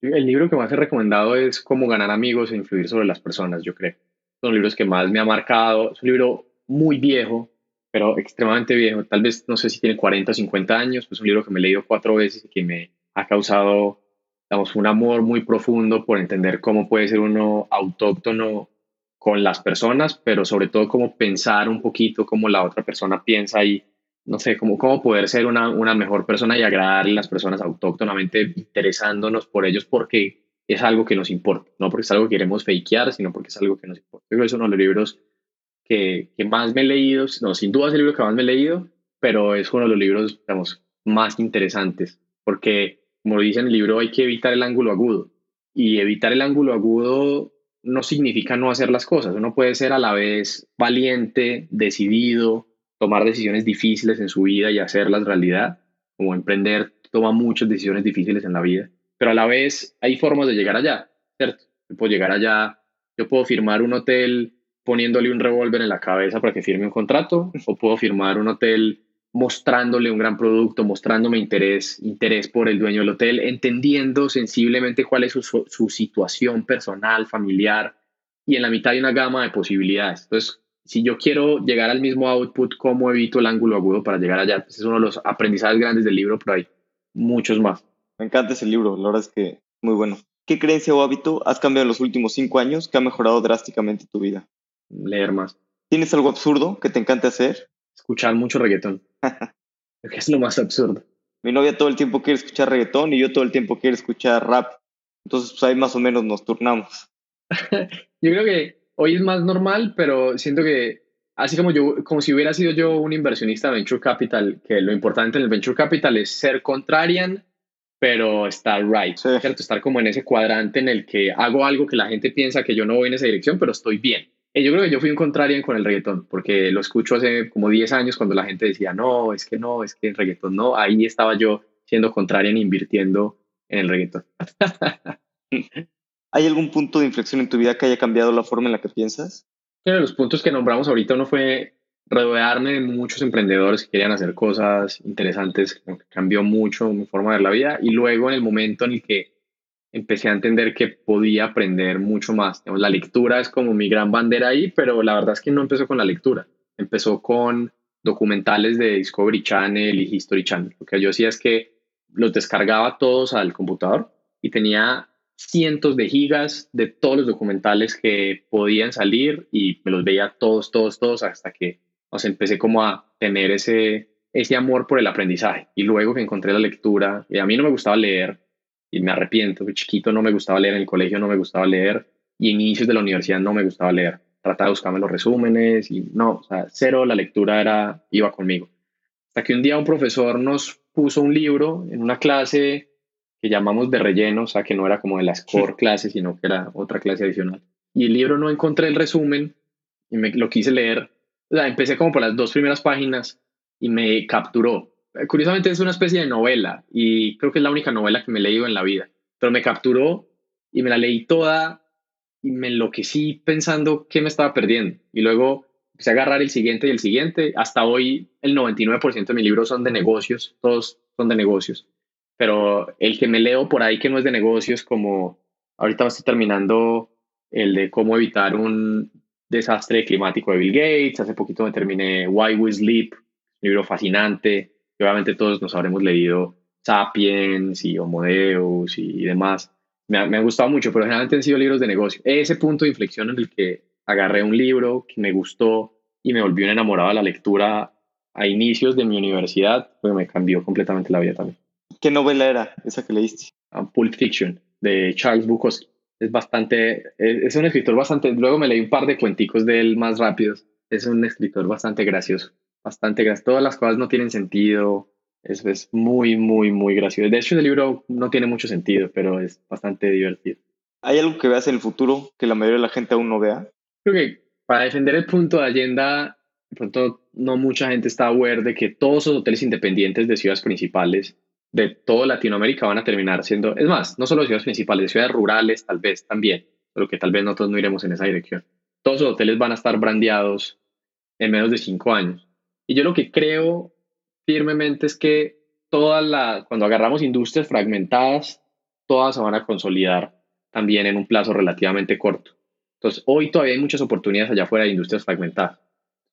El libro que más he recomendado es Cómo ganar amigos e influir sobre las personas, yo creo. Son libros que más me ha marcado. Es un libro muy viejo, pero extremadamente viejo. Tal vez no sé si tiene 40 o 50 años. Es un libro que me he leído cuatro veces y que me ha causado, un amor muy profundo por entender cómo puede ser uno autóctono con las personas, pero sobre todo cómo pensar un poquito cómo la otra persona piensa y no sé, cómo, cómo poder ser una, una mejor persona y agradarle a las personas autóctonamente, interesándonos por ellos porque es algo que nos importa, no porque es algo que queremos fakear, sino porque es algo que nos importa. Creo que es uno de los libros que, que, más me he leído, no, sin duda es el libro que más me he leído, pero es uno de los libros, digamos, más interesantes, porque, como dice en el libro, hay que evitar el ángulo agudo. Y evitar el ángulo agudo no significa no hacer las cosas. Uno puede ser a la vez valiente, decidido, tomar decisiones difíciles en su vida y hacerlas realidad, como emprender toma muchas decisiones difíciles en la vida, pero a la vez hay formas de llegar allá, ¿cierto? Yo puedo llegar allá, yo puedo firmar un hotel poniéndole un revólver en la cabeza para que firme un contrato, o puedo firmar un hotel mostrándole un gran producto, mostrándome interés, interés por el dueño del hotel, entendiendo sensiblemente cuál es su, su situación personal, familiar, y en la mitad hay una gama de posibilidades. Entonces, si yo quiero llegar al mismo output, ¿cómo evito el ángulo agudo para llegar allá? Ese es uno de los aprendizajes grandes del libro, pero hay muchos más. Me encanta ese libro, la verdad es que muy bueno. ¿Qué creencia o hábito has cambiado en los últimos cinco años que ha mejorado drásticamente tu vida? Leer más. ¿Tienes algo absurdo que te encante hacer? Escuchar mucho reggaetón. (laughs) que es lo más absurdo. Mi novia todo el tiempo quiere escuchar reggaetón y yo todo el tiempo quiero escuchar rap. Entonces, pues ahí más o menos nos turnamos. (laughs) yo creo que hoy es más normal, pero siento que así como yo, como si hubiera sido yo un inversionista de venture capital, que lo importante en el venture capital es ser contrarian, pero estar right, ¿cierto? Estar como en ese cuadrante en el que hago algo que la gente piensa que yo no voy en esa dirección, pero estoy bien. Y yo creo que yo fui un contrarian con el reggaetón, porque lo escucho hace como 10 años cuando la gente decía, no, es que no, es que el reggaetón no. Ahí estaba yo siendo contrarian, invirtiendo en el reggaetón. (laughs) ¿Hay algún punto de inflexión en tu vida que haya cambiado la forma en la que piensas? Uno de los puntos que nombramos ahorita uno fue rodearme de muchos emprendedores que querían hacer cosas interesantes, cambió mucho mi forma de ver la vida. Y luego en el momento en el que empecé a entender que podía aprender mucho más. la lectura es como mi gran bandera ahí, pero la verdad es que no empezó con la lectura. Empezó con documentales de Discovery Channel y History Channel. Lo que yo hacía es que los descargaba todos al computador y tenía cientos de gigas de todos los documentales que podían salir y me los veía todos, todos, todos hasta que o empecé como a tener ese, ese amor por el aprendizaje. Y luego que encontré la lectura, y a mí no me gustaba leer, y me arrepiento, de chiquito no me gustaba leer, en el colegio no me gustaba leer, y inicios de la universidad no me gustaba leer. Trataba de buscarme los resúmenes y no, sea, cero la lectura era, iba conmigo. Hasta que un día un profesor nos puso un libro en una clase que llamamos de relleno, o sea, que no era como de la score clase, sino que era otra clase adicional. Y el libro no encontré el resumen y me lo quise leer. O sea, empecé como por las dos primeras páginas y me capturó. Curiosamente es una especie de novela y creo que es la única novela que me he leído en la vida, pero me capturó y me la leí toda y me enloquecí pensando qué me estaba perdiendo. Y luego empecé a agarrar el siguiente y el siguiente. Hasta hoy el 99% de mis libros son de negocios, todos son de negocios pero el que me leo por ahí que no es de negocios, como ahorita estoy terminando el de cómo evitar un desastre climático de Bill Gates, hace poquito me terminé Why We Sleep, un libro fascinante, y obviamente todos nos habremos leído Sapiens y Homo Deus y demás. Me, ha, me han gustado mucho, pero generalmente han sido libros de negocio. Ese punto de inflexión en el que agarré un libro que me gustó y me volvió enamorado de la lectura a inicios de mi universidad, pues me cambió completamente la vida también. ¿Qué novela era esa que leíste? Ah, Pulp Fiction, de Charles Bukowski. Es bastante, es, un escritor bastante, luego me leí un par de cuenticos de él más rápidos. Es un escritor bastante gracioso, bastante gracioso. Todas las cosas no tienen sentido. Es, es muy, muy, muy gracioso. De hecho, el libro no tiene mucho sentido, pero es bastante divertido. ¿Hay algo que veas en el futuro que la mayoría de la gente aún no vea? Creo que para defender el punto de Allenda, de pronto no mucha gente está aware de que todos los hoteles independientes de ciudades principales de toda Latinoamérica van a terminar siendo, es más, no solo ciudades principales, de ciudades rurales tal vez también, pero que tal vez nosotros no iremos en esa dirección. Todos los hoteles van a estar brandeados en menos de cinco años. Y yo lo que creo firmemente es que toda la, cuando agarramos industrias fragmentadas, todas se van a consolidar también en un plazo relativamente corto. Entonces, hoy todavía hay muchas oportunidades allá afuera de industrias fragmentadas.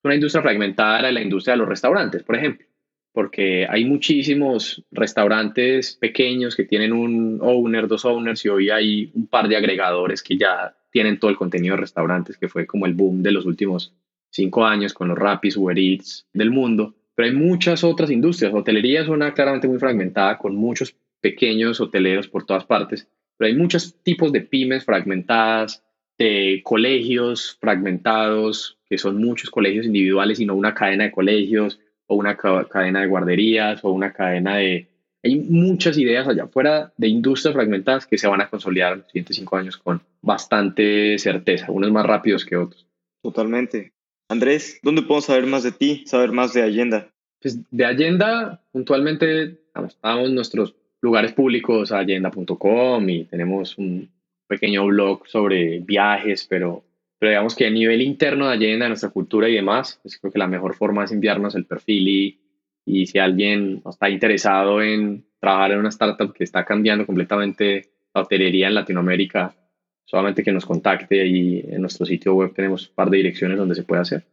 Una industria fragmentada era la industria de los restaurantes, por ejemplo porque hay muchísimos restaurantes pequeños que tienen un owner, dos owners y hoy hay un par de agregadores que ya tienen todo el contenido de restaurantes, que fue como el boom de los últimos cinco años con los Rapis, Uber Eats del mundo. Pero hay muchas otras industrias. hotelería es una claramente muy fragmentada con muchos pequeños hoteleros por todas partes, pero hay muchos tipos de pymes fragmentadas, de colegios fragmentados, que son muchos colegios individuales y no una cadena de colegios, o una cadena de guarderías o una cadena de... Hay muchas ideas allá afuera de industrias fragmentadas que se van a consolidar en los siguientes cinco años con bastante certeza, unos más rápidos que otros. Totalmente. Andrés, ¿dónde podemos saber más de ti, saber más de Allenda? Pues de Allenda, puntualmente, vamos, nuestros lugares públicos a allenda.com y tenemos un pequeño blog sobre viajes, pero pero digamos que a nivel interno de Allenda, de nuestra cultura y demás, pues creo que la mejor forma es enviarnos el perfil y Y si alguien está interesado en trabajar en una startup que está cambiando completamente la hotelería en Latinoamérica, solamente que nos contacte y en nuestro sitio web tenemos un par de direcciones donde se puede hacer.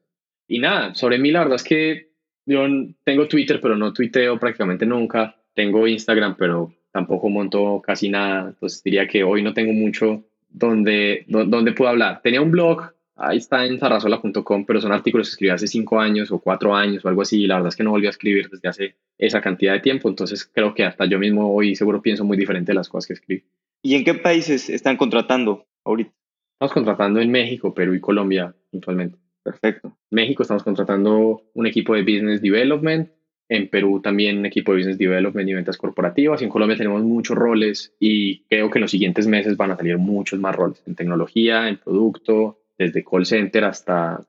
Y nada, sobre mí la verdad es que yo tengo Twitter, pero no tuiteo prácticamente nunca. Tengo Instagram, pero tampoco monto casi nada. Entonces diría que hoy no tengo mucho donde, donde puedo hablar. Tenía un blog, ahí está en zarrazola.com, pero son artículos que escribí hace cinco años o cuatro años o algo así. Y la verdad es que no volví a escribir desde hace esa cantidad de tiempo. Entonces creo que hasta yo mismo hoy seguro pienso muy diferente de las cosas que escribí. ¿Y en qué países están contratando ahorita? Estamos contratando en México, Perú y Colombia actualmente. Perfecto. México estamos contratando un equipo de Business Development, en Perú también un equipo de Business Development y ventas corporativas, y en Colombia tenemos muchos roles y creo que en los siguientes meses van a salir muchos más roles en tecnología, en producto, desde call center hasta,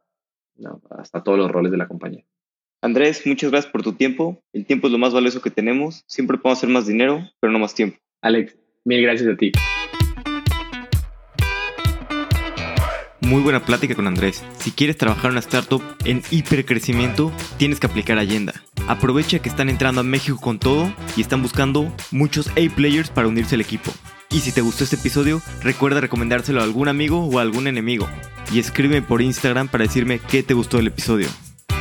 hasta todos los roles de la compañía. Andrés, muchas gracias por tu tiempo. El tiempo es lo más valioso que tenemos. Siempre podemos hacer más dinero, pero no más tiempo. Alex, mil gracias a ti. Muy buena plática con Andrés. Si quieres trabajar en una startup en hipercrecimiento, tienes que aplicar Allenda. Aprovecha que están entrando a México con todo y están buscando muchos A-players para unirse al equipo. Y si te gustó este episodio, recuerda recomendárselo a algún amigo o a algún enemigo. Y escríbeme por Instagram para decirme qué te gustó del episodio.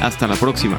Hasta la próxima.